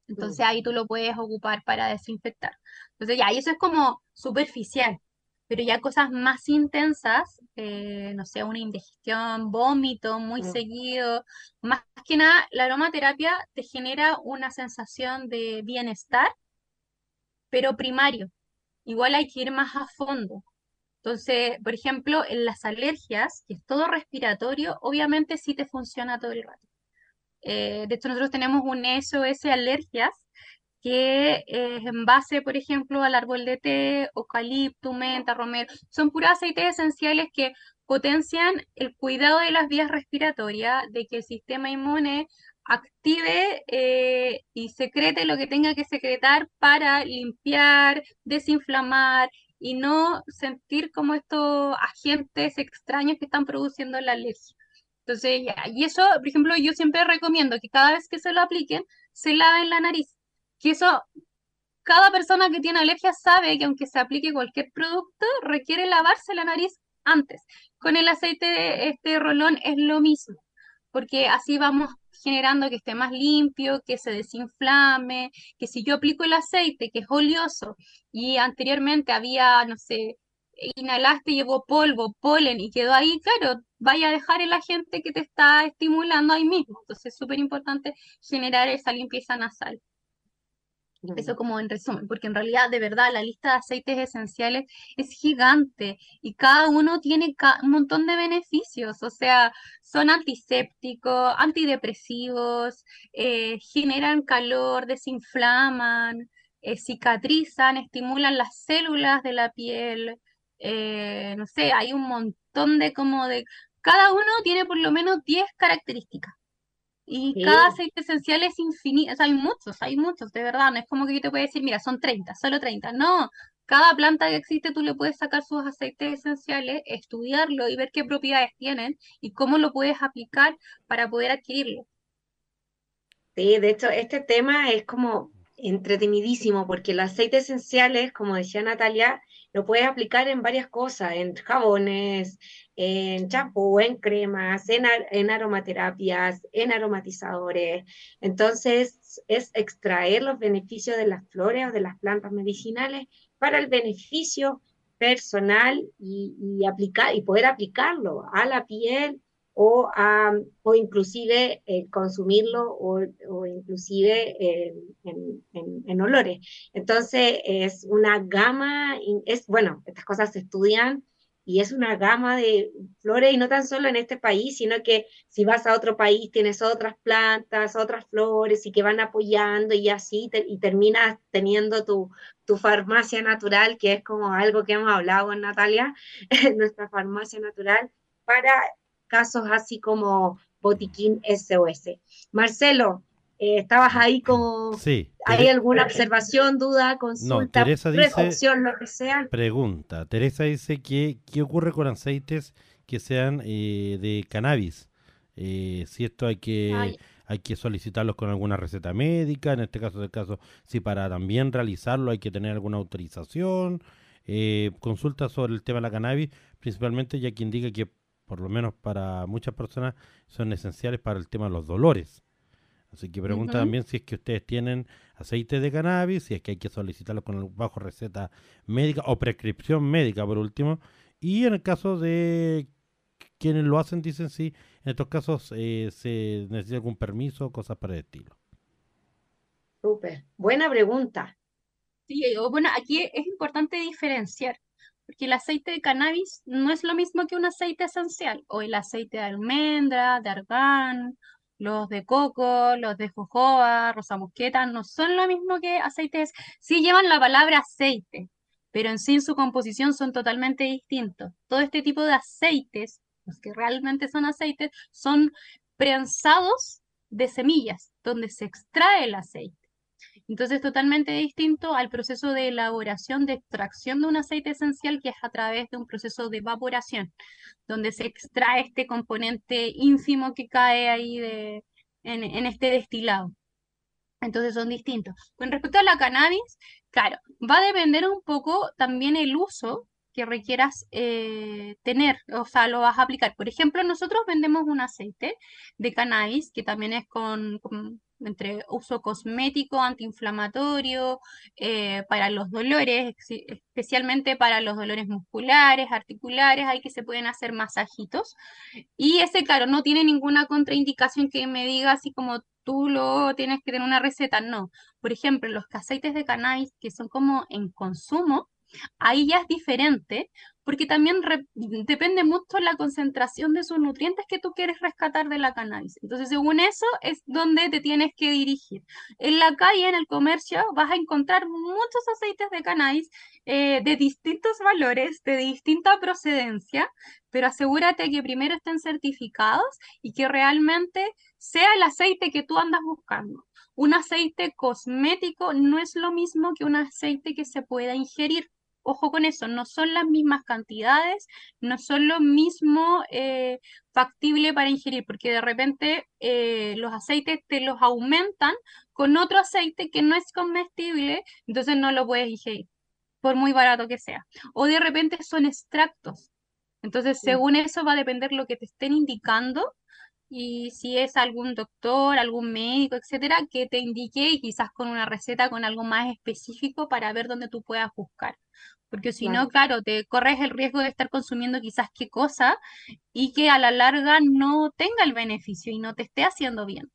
Entonces ahí tú lo puedes ocupar para desinfectar. Entonces ya, y eso es como superficial, pero ya cosas más intensas, eh, no sé, una indigestión, vómito muy mm. seguido, más que nada, la aromaterapia te genera una sensación de bienestar, pero primario. Igual hay que ir más a fondo. Entonces, por ejemplo, en las alergias, que es todo respiratorio, obviamente sí te funciona todo el rato. Eh, de hecho, nosotros tenemos un SOS alergias que es en base, por ejemplo, al árbol de té, eucalipto, menta, romero. Son puros aceites esenciales que potencian el cuidado de las vías respiratorias, de que el sistema inmune active eh, y secrete lo que tenga que secretar para limpiar, desinflamar y no sentir como estos agentes extraños que están produciendo la alergia. Entonces, y eso, por ejemplo, yo siempre recomiendo que cada vez que se lo apliquen, se laven la nariz que eso, cada persona que tiene alergia sabe que aunque se aplique cualquier producto, requiere lavarse la nariz antes. Con el aceite de este rolón es lo mismo, porque así vamos generando que esté más limpio, que se desinflame, que si yo aplico el aceite, que es oleoso, y anteriormente había, no sé, inhalaste, llevó polvo, polen y quedó ahí, claro, vaya a dejar el agente que te está estimulando ahí mismo. Entonces es súper importante generar esa limpieza nasal. Eso como en resumen, porque en realidad de verdad la lista de aceites esenciales es gigante y cada uno tiene un montón de beneficios, o sea, son antisépticos, antidepresivos, eh, generan calor, desinflaman, eh, cicatrizan, estimulan las células de la piel, eh, no sé, hay un montón de como de... Cada uno tiene por lo menos 10 características. Y cada aceite esencial es infinito, o sea, hay muchos, hay muchos, de verdad, no es como que yo te pueda decir, mira, son 30, solo 30, no, cada planta que existe tú le puedes sacar sus aceites esenciales, estudiarlo y ver qué propiedades tienen y cómo lo puedes aplicar para poder adquirirlo. Sí, de hecho, este tema es como entretenidísimo porque los aceites esenciales, como decía Natalia, lo puedes aplicar en varias cosas, en jabones, en champú, en cremas, en, en aromaterapias, en aromatizadores. Entonces, es extraer los beneficios de las flores o de las plantas medicinales para el beneficio personal y, aplicar, y poder aplicarlo a la piel o, o inclusive eh, consumirlo o, o inclusive en, en, olores. Entonces es una gama, es bueno, estas cosas se estudian y es una gama de flores y no tan solo en este país, sino que si vas a otro país tienes otras plantas, otras flores y que van apoyando y así y terminas teniendo tu, tu farmacia natural, que es como algo que hemos hablado con Natalia, nuestra farmacia natural, para casos así como Botiquín SOS. Marcelo, eh, estabas ahí como... Sí. ¿Hay alguna observación, duda, consulta, no, Teresa dice, lo que sea? Pregunta. Teresa dice que qué ocurre con aceites que sean eh, de cannabis. Eh, si esto hay que... Hay que solicitarlos con alguna receta médica, en este caso del caso, si para también realizarlo hay que tener alguna autorización, consulta sobre el tema de la cannabis, principalmente ya que indica que por lo menos para muchas personas, son esenciales para el tema de los dolores. Así que pregunta también si es que ustedes tienen aceite de cannabis, si es que hay que solicitarlo con bajo receta médica o prescripción médica por último. Y en el caso de quienes lo hacen, dicen si en estos casos eh, se necesita algún permiso, cosas para el estilo. Súper, buena pregunta. Sí, bueno, aquí es importante diferenciar porque el aceite de cannabis no es lo mismo que un aceite esencial, o el aceite de almendra, de argán, los de coco, los de jojoba, rosa mosqueta, no son lo mismo que aceites, sí llevan la palabra aceite, pero en sí su composición son totalmente distintos. Todo este tipo de aceites, los que realmente son aceites, son prensados de semillas, donde se extrae el aceite. Entonces, totalmente distinto al proceso de elaboración, de extracción de un aceite esencial, que es a través de un proceso de evaporación, donde se extrae este componente ínfimo que cae ahí en, este destilado. Entonces son distintos. Con respecto a la cannabis, claro, va a depender un poco también el uso que requieras eh, tener, o sea, lo vas a aplicar. Por ejemplo, nosotros vendemos un aceite de cannabis que también es con entre uso cosmético, antiinflamatorio, eh, para los dolores, especialmente para los dolores musculares, articulares, hay que se pueden hacer masajitos. Y ese, claro, no tiene ninguna contraindicación que me diga así como tú lo tienes que tener una receta, no. Por ejemplo, los aceites de cannabis que son como en consumo, ahí ya es diferente, porque también depende mucho la concentración de sus nutrientes que tú quieres rescatar de la cannabis. Entonces, según eso, es donde te tienes que dirigir. En la calle, en el comercio, vas a encontrar muchos aceites de cannabis eh, de distintos valores, de distinta procedencia, pero asegúrate que primero estén certificados y que realmente sea el aceite que tú andas buscando. Un aceite cosmético no es lo mismo que un aceite que se pueda ingerir ojo con eso, no son las mismas cantidades, no son lo mismo eh, factible para ingerir, porque de repente eh, los aceites te los aumentan con otro aceite que no es comestible, entonces no lo puedes ingerir, por muy barato que sea. O de repente son extractos. Entonces, según eso va a depender lo que te estén indicando y si es algún doctor, algún médico, etcétera, que te indique y quizás con una receta con algo más específico para ver dónde tú puedas buscar. Porque si no, claro, te corres el riesgo de estar consumiendo quizás qué cosa y que a la larga no tenga el beneficio y no te esté haciendo bien.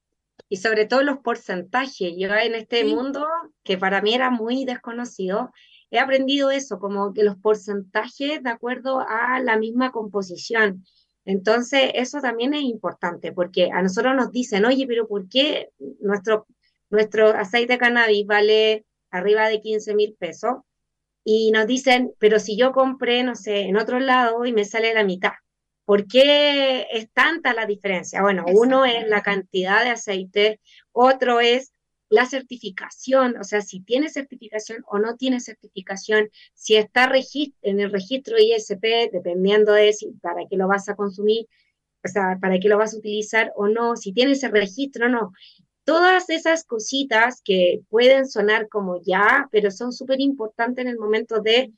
Y sobre todo los porcentajes. Yo en este mundo, que para mí era muy desconocido, he aprendido eso, como que los porcentajes de acuerdo a la misma composición. Entonces, eso también es importante, porque a nosotros nos dicen, oye, pero ¿por qué nuestro, nuestro aceite de cannabis vale arriba de 15 mil pesos? y nos dicen, pero si yo compré, no sé, en otro lado y me sale la mitad, ¿por qué es tanta la diferencia? Bueno, uno es la cantidad de aceite, otro es la certificación, o sea, si tiene certificación o no tiene certificación, si está en el registro ISP, dependiendo de si para qué lo vas a consumir, o sea, para qué lo vas a utilizar o no, si tiene ese registro o no todas esas cositas que pueden sonar como ya, pero son súper importantes en el momento de,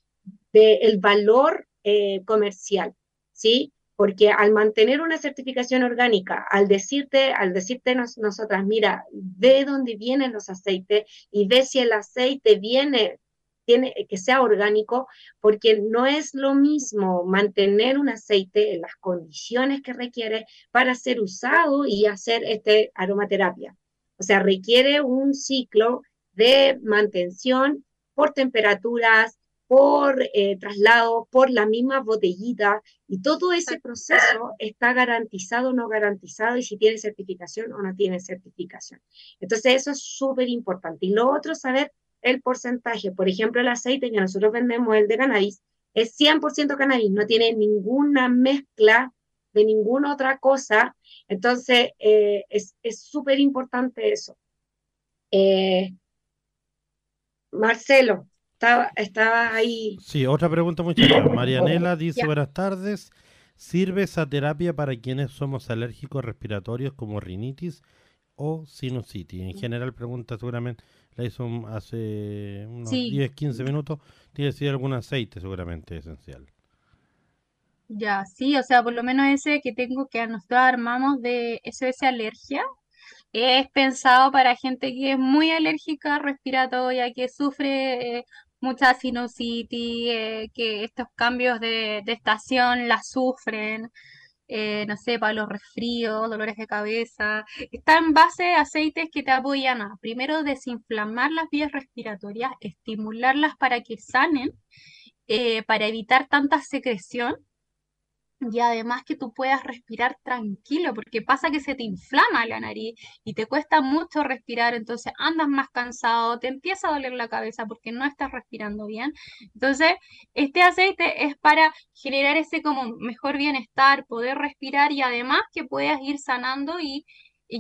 el valor eh, comercial, ¿sí? Porque al mantener una certificación orgánica, al decirte, al decirte nosotras, mira, ve dónde vienen los aceites y ve si el aceite viene tiene, que sea orgánico, porque no es lo mismo mantener un aceite en las condiciones que requiere para ser usado y hacer este aromaterapia. O sea, requiere un ciclo de mantención por temperaturas, por eh, traslado, por la misma botellita, y todo ese proceso está garantizado o no garantizado, y si tiene certificación o no tiene certificación. Entonces, eso es súper importante. Y lo otro, saber el porcentaje. Por ejemplo, el aceite que nosotros vendemos, el de cannabis, es 100% cannabis, no tiene ninguna mezcla de ninguna otra cosa. Entonces, eh, es súper importante eso. Eh, Marcelo, estaba, estaba ahí. Sí, otra pregunta muchachos. Marianela dice, buenas tardes. ¿Sirve esa terapia para quienes somos alérgicos respiratorios como rinitis o sinusitis? En general, pregunta seguramente, la hizo hace unos 10, 15 minutos. Tiene que ser algún aceite seguramente esencial. Ya, sí, o sea, por lo menos ese que tengo que nosotros armamos de SOS Alergia, es pensado para gente que es muy alérgica respiratoria, que sufre eh, mucha sinusitis, eh, que estos cambios de, estación la sufren, eh, no sé, para los resfríos, dolores de cabeza. Está en base a aceites que te apoyan a, primero, desinflamar las vías respiratorias, estimularlas para que sanen, eh, para evitar tanta secreción y además que tú puedas respirar tranquilo, porque pasa que se te inflama la nariz y te cuesta mucho respirar, entonces andas más cansado, te empieza a doler la cabeza porque no estás respirando bien. Entonces, este aceite es para generar ese como mejor bienestar, poder respirar y además que puedas ir sanando y,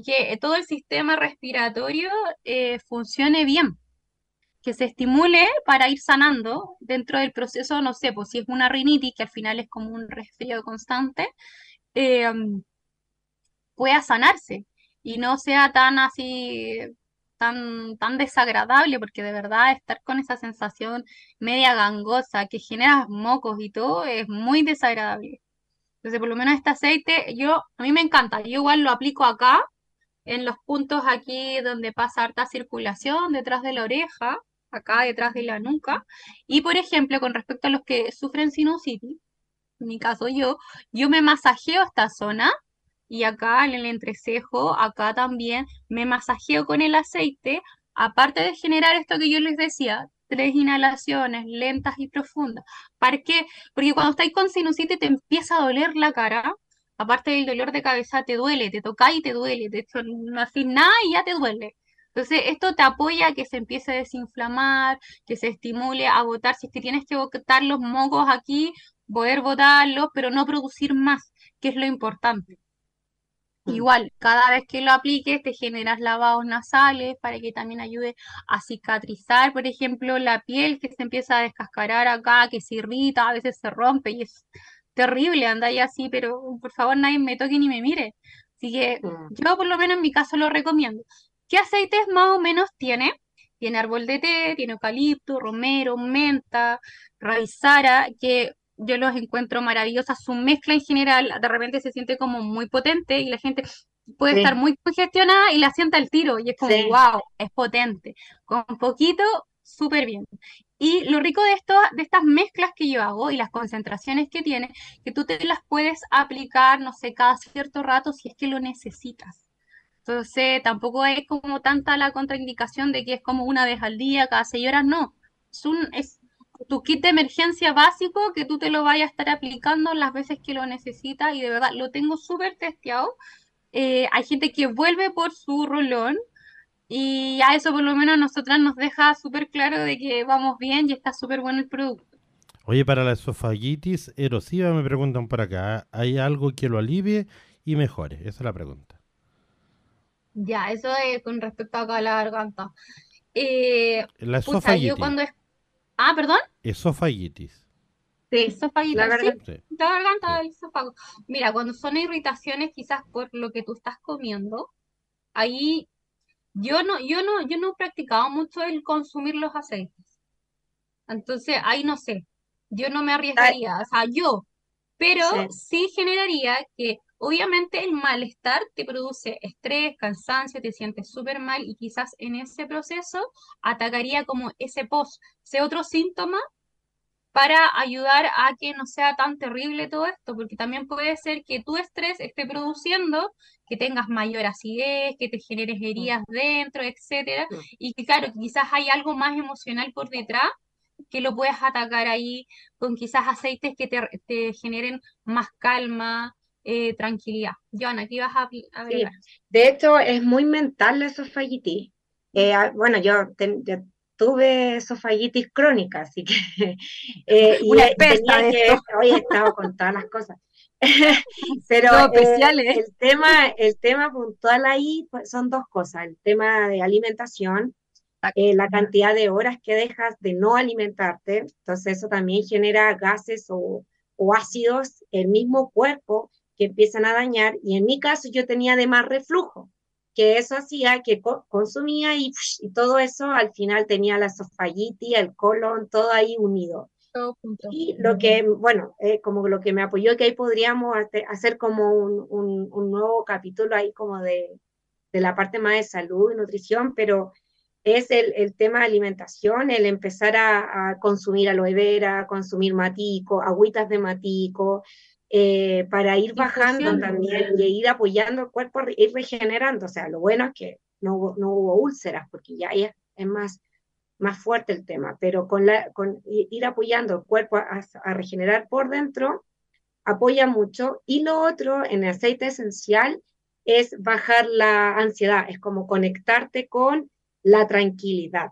que todo el sistema respiratorio eh, funcione bien que se estimule para ir sanando dentro del proceso, no sé, pues si es una rinitis, que al final es como un resfrío constante, eh, pueda sanarse y no sea tan así, tan, tan desagradable, porque de verdad estar con esa sensación media gangosa que genera mocos y todo es muy desagradable. Entonces, por lo menos este aceite, yo, a mí me encanta, yo igual lo aplico acá, en los puntos aquí donde pasa harta circulación, detrás de la oreja, acá detrás de la nuca. Y por ejemplo, con respecto a los que sufren sinusitis, en mi caso yo, yo me masajeo esta zona y acá en el entrecejo, acá también me masajeo con el aceite, aparte de generar esto que yo les decía, tres inhalaciones lentas y profundas. ¿Para qué? Porque cuando estáis con sinusitis te empieza a doler la cara, aparte del dolor de cabeza te duele, te toca y te duele, de hecho no haces nada y ya te duele. Entonces, esto te apoya a que se empiece a desinflamar, que se estimule a botar. Si es que tienes que botar los mocos aquí, poder botarlos, pero no producir más, que es lo importante. Mm. Igual, cada vez que lo apliques, te generas lavados nasales para que también ayude a cicatrizar, por ejemplo, la piel que se empieza a descascarar acá, que se irrita, a veces se rompe y es terrible andar así, pero por favor nadie me toque ni me mire. Así que mm. yo por lo menos en mi caso lo recomiendo. ¿Qué aceites más o menos tiene? Tiene árbol de té, tiene eucalipto, romero, menta, raizara, que yo los encuentro maravillosas. Su mezcla en general de repente se siente como muy potente y la gente puede estar muy congestionada y la sienta el tiro y es como, wow, es potente. Con poquito, súper bien. Y lo rico de esto, de estas mezclas que yo hago y las concentraciones que tiene, que tú te las puedes aplicar, no sé, cada cierto rato si es que lo necesitas. Entonces, tampoco es como tanta la contraindicación de que es como una vez al día, cada seis horas, no. Es, un, es tu kit de emergencia básico que tú te lo vayas a estar aplicando las veces que lo necesitas y de verdad lo tengo súper testeado. Eh, hay gente que vuelve por su rolón y a eso por lo menos nosotras nos deja súper claro de que vamos bien y está súper bueno el producto. Oye, para la esofagitis erosiva me preguntan por acá, ¿hay algo que lo alivie y mejore? Esa es la pregunta. Ya, eso es con respecto a la garganta. Eh, la esofagitis. cuando es... Ah, perdón. Esofagitis. Sí, esofagitis. La garganta, La garganta del esófago. Mira, cuando son irritaciones quizás por lo que tú estás comiendo, ahí yo no, yo no, yo no he practicado mucho el consumir los aceites. Entonces, ahí no sé. Yo no me arriesgaría, o sea, yo, pero sí generaría que Obviamente el malestar te produce estrés, cansancio, te sientes súper mal y quizás en ese proceso atacaría como ese post, ese otro síntoma para ayudar a que no sea tan terrible todo esto, porque también puede ser que tu estrés esté produciendo que tengas mayor acidez, que te generes heridas dentro, etcétera, y que claro, quizás hay algo más emocional por detrás que lo puedes atacar ahí con quizás aceites que te, generen más calma, eh, tranquilidad. Joana, aquí vas a agregar. De hecho, es muy mental la esofagitis. Eh, bueno, yo, tuve esofagitis crónica, así que... Eh, Una experta Hoy he estado con todas las cosas. Pero el, tema, el tema puntual ahí pues, son dos cosas. El tema de alimentación, eh, la cantidad de horas que dejas de no alimentarte, entonces eso también genera gases o, o ácidos, el mismo cuerpo que empiezan a dañar. Y en mi caso yo tenía además reflujo que eso hacía que consumía y, y, todo eso al final tenía la esofagitis, el colon, todo ahí unido. Y lo que, bueno, eh, como lo que me apoyó que ahí podríamos hacer como un, un, nuevo capítulo ahí como de, de, la parte más de salud y nutrición, pero es el, el tema de alimentación, el empezar a, a, consumir aloe vera, consumir matico, agüitas de matico, eh, para ir bajando también y ir apoyando el cuerpo, ir regenerando. O sea, lo bueno es que no, no hubo úlceras, porque ya es, es más, más fuerte el tema, pero con, la, con ir apoyando el cuerpo a, a, regenerar por dentro, apoya mucho. Y lo otro, en el aceite esencial, es bajar la ansiedad, es como conectarte con la tranquilidad.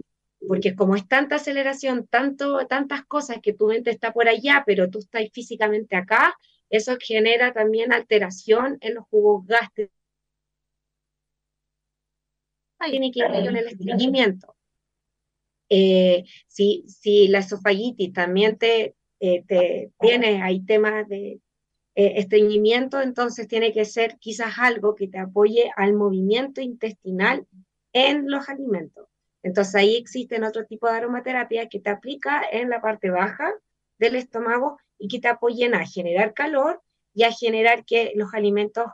Porque como es tanta aceleración, tanto, tantas cosas que tu mente está por allá, pero tú estás físicamente acá, eso genera también alteración en los jugos gástricos. Tiene que ver con el estreñimiento. Eh, si, si la esofagitis también te, eh, te tiene, hay temas de eh, estreñimiento, entonces tiene que ser quizás algo que te apoye al movimiento intestinal en los alimentos. Entonces ahí existen otro tipo de aromaterapia que te aplica en la parte baja del estómago y que te apoyen a generar calor y a generar que los alimentos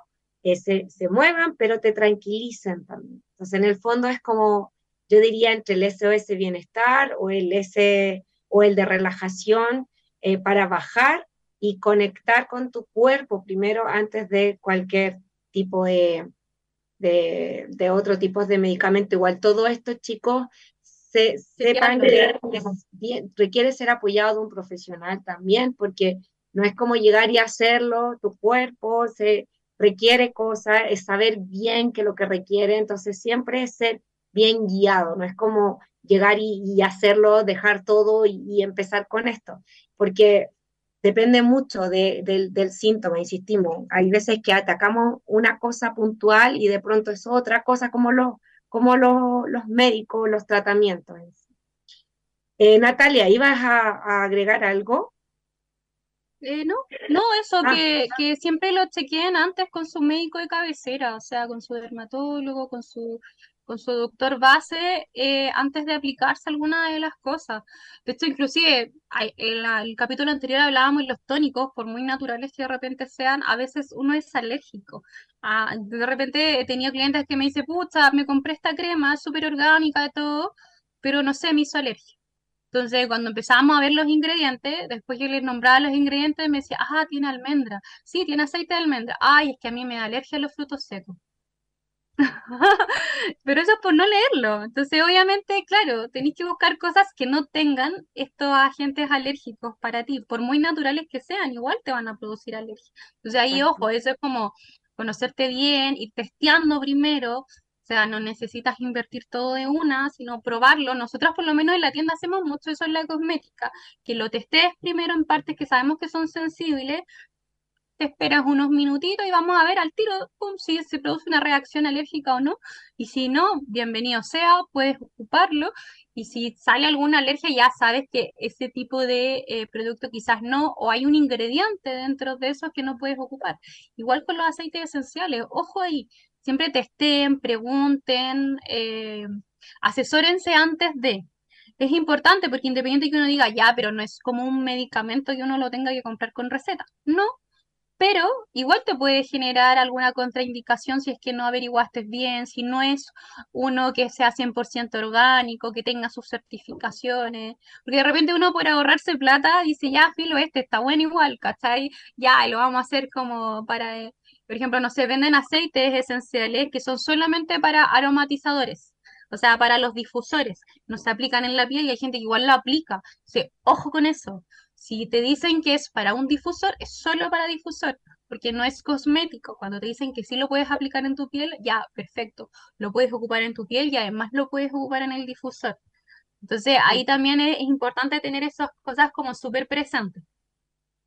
eh, se, se, muevan, pero te tranquilicen también. Entonces, en el fondo es como, yo diría, entre el SOS bienestar o el, S, o el de relajación eh, para bajar y conectar con tu cuerpo primero antes de cualquier tipo de, de, de otro tipo de medicamento. Igual todo esto, chicos, se, sepan que requiere ser apoyado de un profesional también, porque no es como llegar y hacerlo, tu cuerpo se requiere cosas, es saber bien qué es lo que requiere, entonces siempre es ser bien guiado, no es como llegar y, hacerlo, dejar todo y, empezar con esto, porque depende mucho del, del síntoma, insistimos, hay veces que atacamos una cosa puntual y de pronto es otra cosa como los como los médicos, los tratamientos. Eh, Natalia, ¿ibas a, agregar algo? Eh, no, no, eso, ah. que, que, siempre lo chequeen antes con su médico de cabecera, o sea, con su dermatólogo, con su con su doctor base eh, antes de aplicarse alguna de las cosas. De hecho, inclusive en el capítulo anterior hablábamos de los tónicos, por muy naturales que de repente sean, a veces uno es alérgico. Ah, de repente he tenido clientes que me dicen, pucha, me compré esta crema, súper orgánica de todo, pero no sé, me hizo alergia. Entonces, cuando empezábamos a ver los ingredientes, después yo les nombraba los ingredientes, me decía, ah, tiene almendra. Sí, tiene aceite de almendra. Ay, es que a mí me da alergia a los frutos secos. Pero eso es por no leerlo. Entonces, obviamente, claro, tenéis que buscar cosas que no tengan estos agentes alérgicos para ti, por muy naturales que sean, igual te van a producir alergia. Entonces, ahí, ojo, eso es como conocerte bien, ir testeando primero. O sea, no necesitas invertir todo de una, sino probarlo. Nosotras, por lo menos en la tienda, hacemos mucho eso en la cosmética, que lo testes primero en partes que sabemos que son sensibles, esperas unos minutitos y vamos a ver al tiro si se produce una reacción alérgica o no. Y si no, bienvenido sea, puedes ocuparlo. Y si sale alguna alergia, ya sabes que ese tipo de eh, producto quizás no, o hay un ingrediente dentro de esos que no puedes ocupar. Igual con los aceites esenciales, ojo ahí, siempre testen, pregunten, eh, asesórense antes de. Es importante porque independiente de que uno diga, ya, pero no es como un medicamento que uno lo tenga que comprar con receta. No, pero igual te puede generar alguna contraindicación si es que no averiguaste bien, si no es uno que sea 100% orgánico, que tenga sus certificaciones, porque de repente uno por ahorrarse plata dice, ya, filo, este está bueno igual, ¿cachai? Ya, lo vamos a hacer como para, por ejemplo, no se venden aceites esenciales que son solamente para aromatizadores. O sea, para los difusores, no se aplican en la piel y hay gente que igual lo aplica. O ojo con eso. Si te dicen que es para un difusor, es solo para difusor, porque no es cosmético. Cuando te dicen que sí lo puedes aplicar en tu piel, ya, perfecto. Lo puedes ocupar en tu piel y además lo puedes ocupar en el difusor. Entonces, ahí también es, importante tener esas cosas como súper presentes.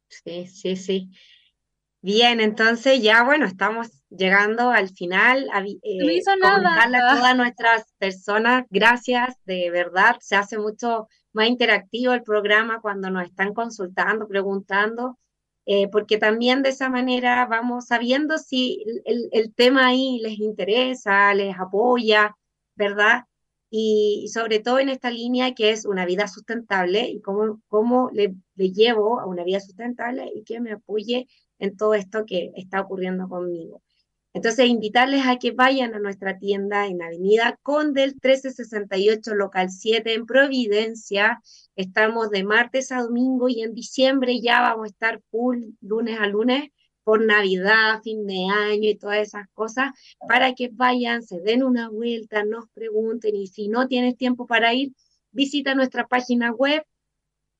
Sí, sí, sí. Bien, entonces ya bueno, estamos llegando al final. A, eh, a todas nuestras personas, gracias, de verdad, se hace mucho más interactivo el programa cuando nos están consultando, preguntando, eh, porque también de esa manera vamos sabiendo si el, tema ahí les interesa, les apoya, ¿verdad? Y, sobre todo en esta línea que es una vida sustentable y cómo, cómo le, le llevo a una vida sustentable y que me apoye en todo esto que está ocurriendo conmigo. Entonces, invitarles a que vayan a nuestra tienda en Avenida Condel 1368, local 7 en Providencia. Estamos de martes a domingo y en diciembre ya vamos a estar full lunes a lunes por Navidad, fin de año y todas esas cosas, para que vayan, se den una vuelta, nos pregunten y si no tienes tiempo para ir, visita nuestra página web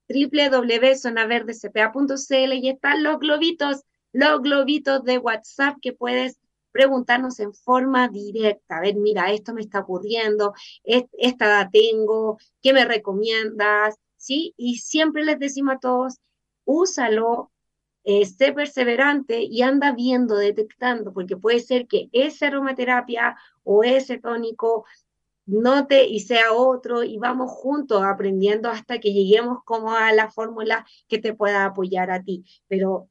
www.zonaverdecpa.cl y están los globitos, los globitos de WhatsApp que puedes preguntarnos en forma directa, a ver, mira, esto me está ocurriendo, esta edad tengo, ¿qué me recomiendas? ¿Sí? Y siempre les decimos a todos, úsalo, eh, sé perseverante y anda viendo, detectando, porque puede ser que esa aromaterapia o ese tónico note y sea otro y vamos juntos aprendiendo hasta que lleguemos como a la fórmula que te pueda apoyar a ti. Pero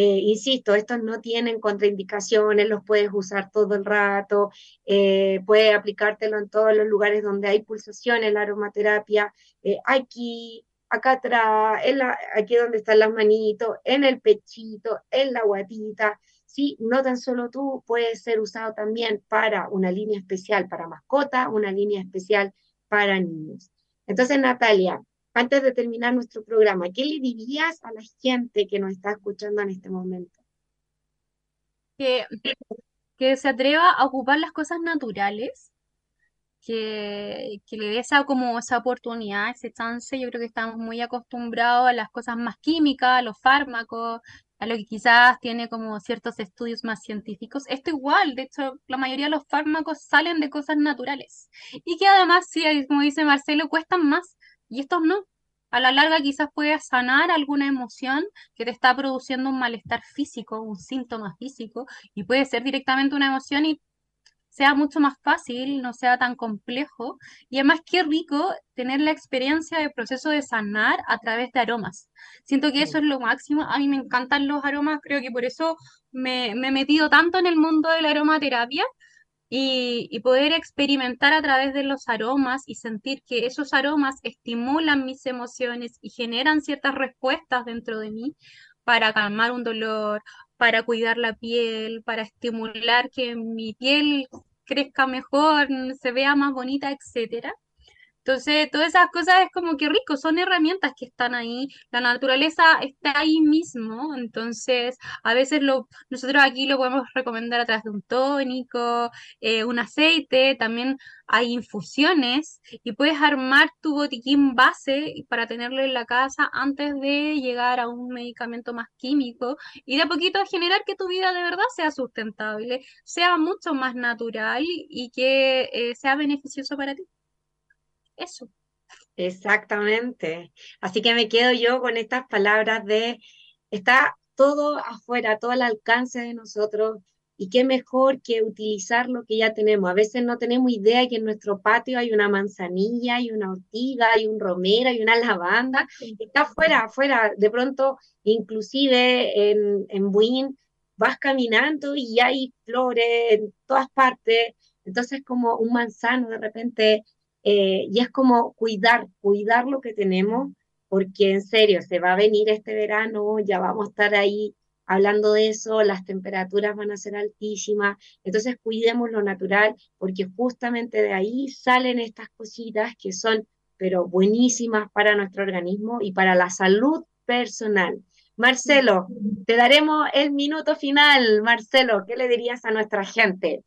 eh, insisto, estos no tienen contraindicaciones, los puedes usar todo el rato, eh, puedes aplicártelo en todos los lugares donde hay pulsaciones, la aromaterapia, eh, aquí, acá atrás, aquí donde están las manitos, en el pechito, en la guatita. Sí, no tan solo tú, puede ser usado también para una línea especial para mascota, una línea especial para niños. Entonces, Natalia, antes de terminar nuestro programa, ¿qué le dirías a la gente que nos está escuchando en este momento? Que, que se atreva a ocupar las cosas naturales, que, que le dé esa, como esa oportunidad, ese chance. Yo creo que estamos muy acostumbrados a las cosas más químicas, a los fármacos, a lo que quizás tiene como ciertos estudios más científicos. Esto igual, de hecho, la mayoría de los fármacos salen de cosas naturales y que además, sí, como dice Marcelo, cuestan más y estos no. A la larga quizás puedas sanar alguna emoción que te está produciendo un malestar físico, un síntoma físico, y puede ser directamente una emoción y sea mucho más fácil, no sea tan complejo. Y además, qué rico tener la experiencia del proceso de sanar a través de aromas. Siento que eso es lo máximo. A mí me encantan los aromas, creo que por eso me, me he metido tanto en el mundo de la aromaterapia, y, poder experimentar a través de los aromas y sentir que esos aromas estimulan mis emociones y generan ciertas respuestas dentro de mí para calmar un dolor, para cuidar la piel, para estimular que mi piel crezca mejor, se vea más bonita, etcétera. Entonces, todas esas cosas es como que rico, son herramientas que están ahí, la naturaleza está ahí mismo, entonces a veces lo, nosotros aquí lo podemos recomendar a través de un tónico, eh, un aceite, también hay infusiones y puedes armar tu botiquín base para tenerlo en la casa antes de llegar a un medicamento más químico y de a poquito generar que tu vida de verdad sea sustentable, sea mucho más natural y que eh, sea beneficioso para ti eso. Exactamente. Así que me quedo yo con estas palabras de, está todo afuera, todo al alcance de nosotros. Y qué mejor que utilizar lo que ya tenemos. A veces no tenemos idea que en nuestro patio hay una manzanilla, hay una ortiga, hay un romero, hay una lavanda. Está afuera, afuera. De pronto, inclusive en, en Buin, vas caminando y hay flores en todas partes. Entonces, como un manzano de repente eh, y es como cuidar, cuidar lo que tenemos, porque en serio, se va a venir este verano, ya vamos a estar ahí hablando de eso, las temperaturas van a ser altísimas, entonces cuidemos lo natural porque justamente de ahí salen estas cositas que son pero buenísimas para nuestro organismo y para la salud personal. Marcelo, te daremos el minuto final. Marcelo, ¿qué le dirías a nuestra gente?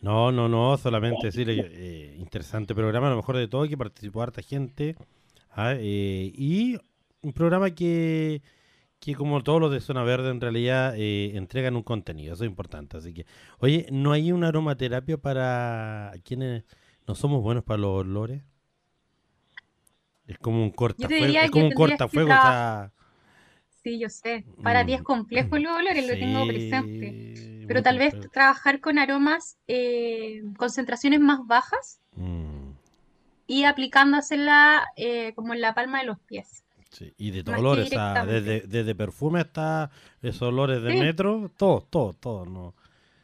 No, no, no, solamente decirle, eh, interesante programa, a lo mejor de todo, que participó harta gente. ¿ah? Eh, y un programa que, que, como todos los de Zona Verde, en realidad eh, entregan un contenido, eso es importante. Así que, oye, ¿no hay una aromaterapia para quienes no somos buenos para los olores? Es como un cortafuego, es como un cortafuego, o sea... Sí, yo sé. Para ti es mm. complejo el olor y lo tengo presente. Pero tal vez trabajar con aromas, eh, concentraciones más bajas mm. y aplicándosela eh, como en la palma de los pies. Sí, y de todos olores, desde, desde, perfume hasta esos olores de metro, todo, todo, todo. No,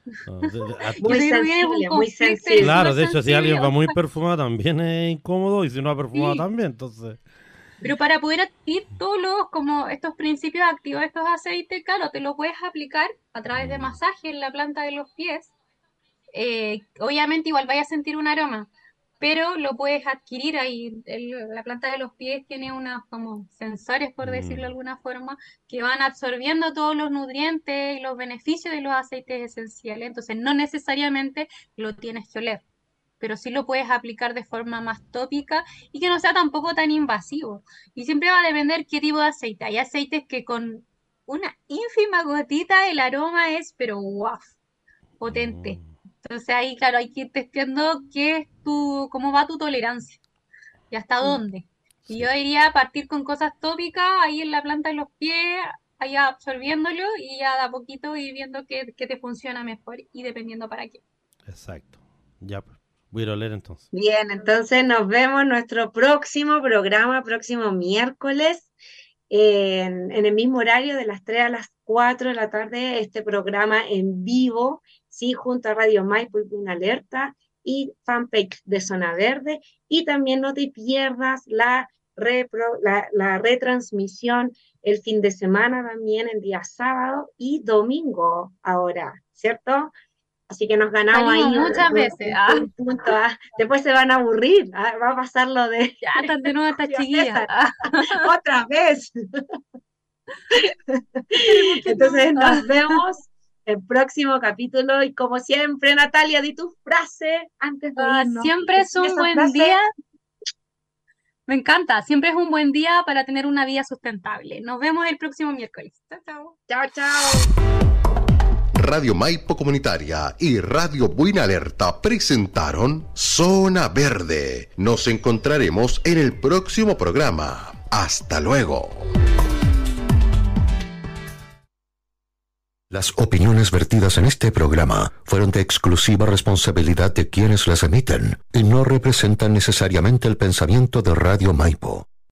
muy sensible, muy sensible. Claro, de hecho, si alguien va muy perfumado también es incómodo y si no ha perfumado también, entonces... Pero para poder adquirir todos los, como estos principios activos de estos aceites, claro, te lo puedes aplicar a través de mm. masaje en la planta de los pies. Eh, obviamente igual vaya a sentir un aroma, pero lo puedes adquirir ahí. la planta de los pies tiene unos como sensores, por decirlo de mm. alguna forma, que van absorbiendo todos los nutrientes y los beneficios de los aceites esenciales. Entonces no necesariamente lo tienes que oler pero sí lo puedes aplicar de forma más tópica y que no sea tampoco tan invasivo. Y siempre va a depender qué tipo de aceite. Hay aceites que con una ínfima gotita el aroma es, pero wow, potente. Mm. Entonces ahí, claro, hay que ir testeando qué es tu, cómo va tu tolerancia y hasta mm. dónde. Y yo diría partir con cosas tópicas ahí en la planta de los pies, ahí absorbiéndolo y ya de a poquito ir viendo qué, qué te funciona mejor y dependiendo para qué. Exacto. Ya, pues. Voy a leer entonces. Bien, entonces nos vemos en nuestro próximo programa, próximo miércoles, en, el mismo horario de las 3 a las 4 de la tarde, este programa en vivo, sí, junto a Radio Maipo y una alerta y fanpage de Zona Verde. Y también no te pierdas la, la, la retransmisión el fin de semana también, el día sábado y domingo ahora, ¿cierto? Así que nos ganamos ahí. muchas veces. Ah. Ah. Después se van a aburrir. Ah, va a pasar lo de. Ya están de nuevo estas chiquillas. Otra vez. Entonces nos vemos el próximo capítulo. Y como siempre, Natalia, di tu frase antes de irnos. Siempre es un buen día. Me encanta. Siempre es un buen día para tener una vida sustentable. Nos vemos el próximo miércoles. Chao, chao. Chao, chao. Radio Maipo Comunitaria y Radio Buena Alerta presentaron Zona Verde. Nos encontraremos en el próximo programa. Hasta luego. Las opiniones vertidas en este programa fueron de exclusiva responsabilidad de quienes las emiten y no representan necesariamente el pensamiento de Radio Maipo.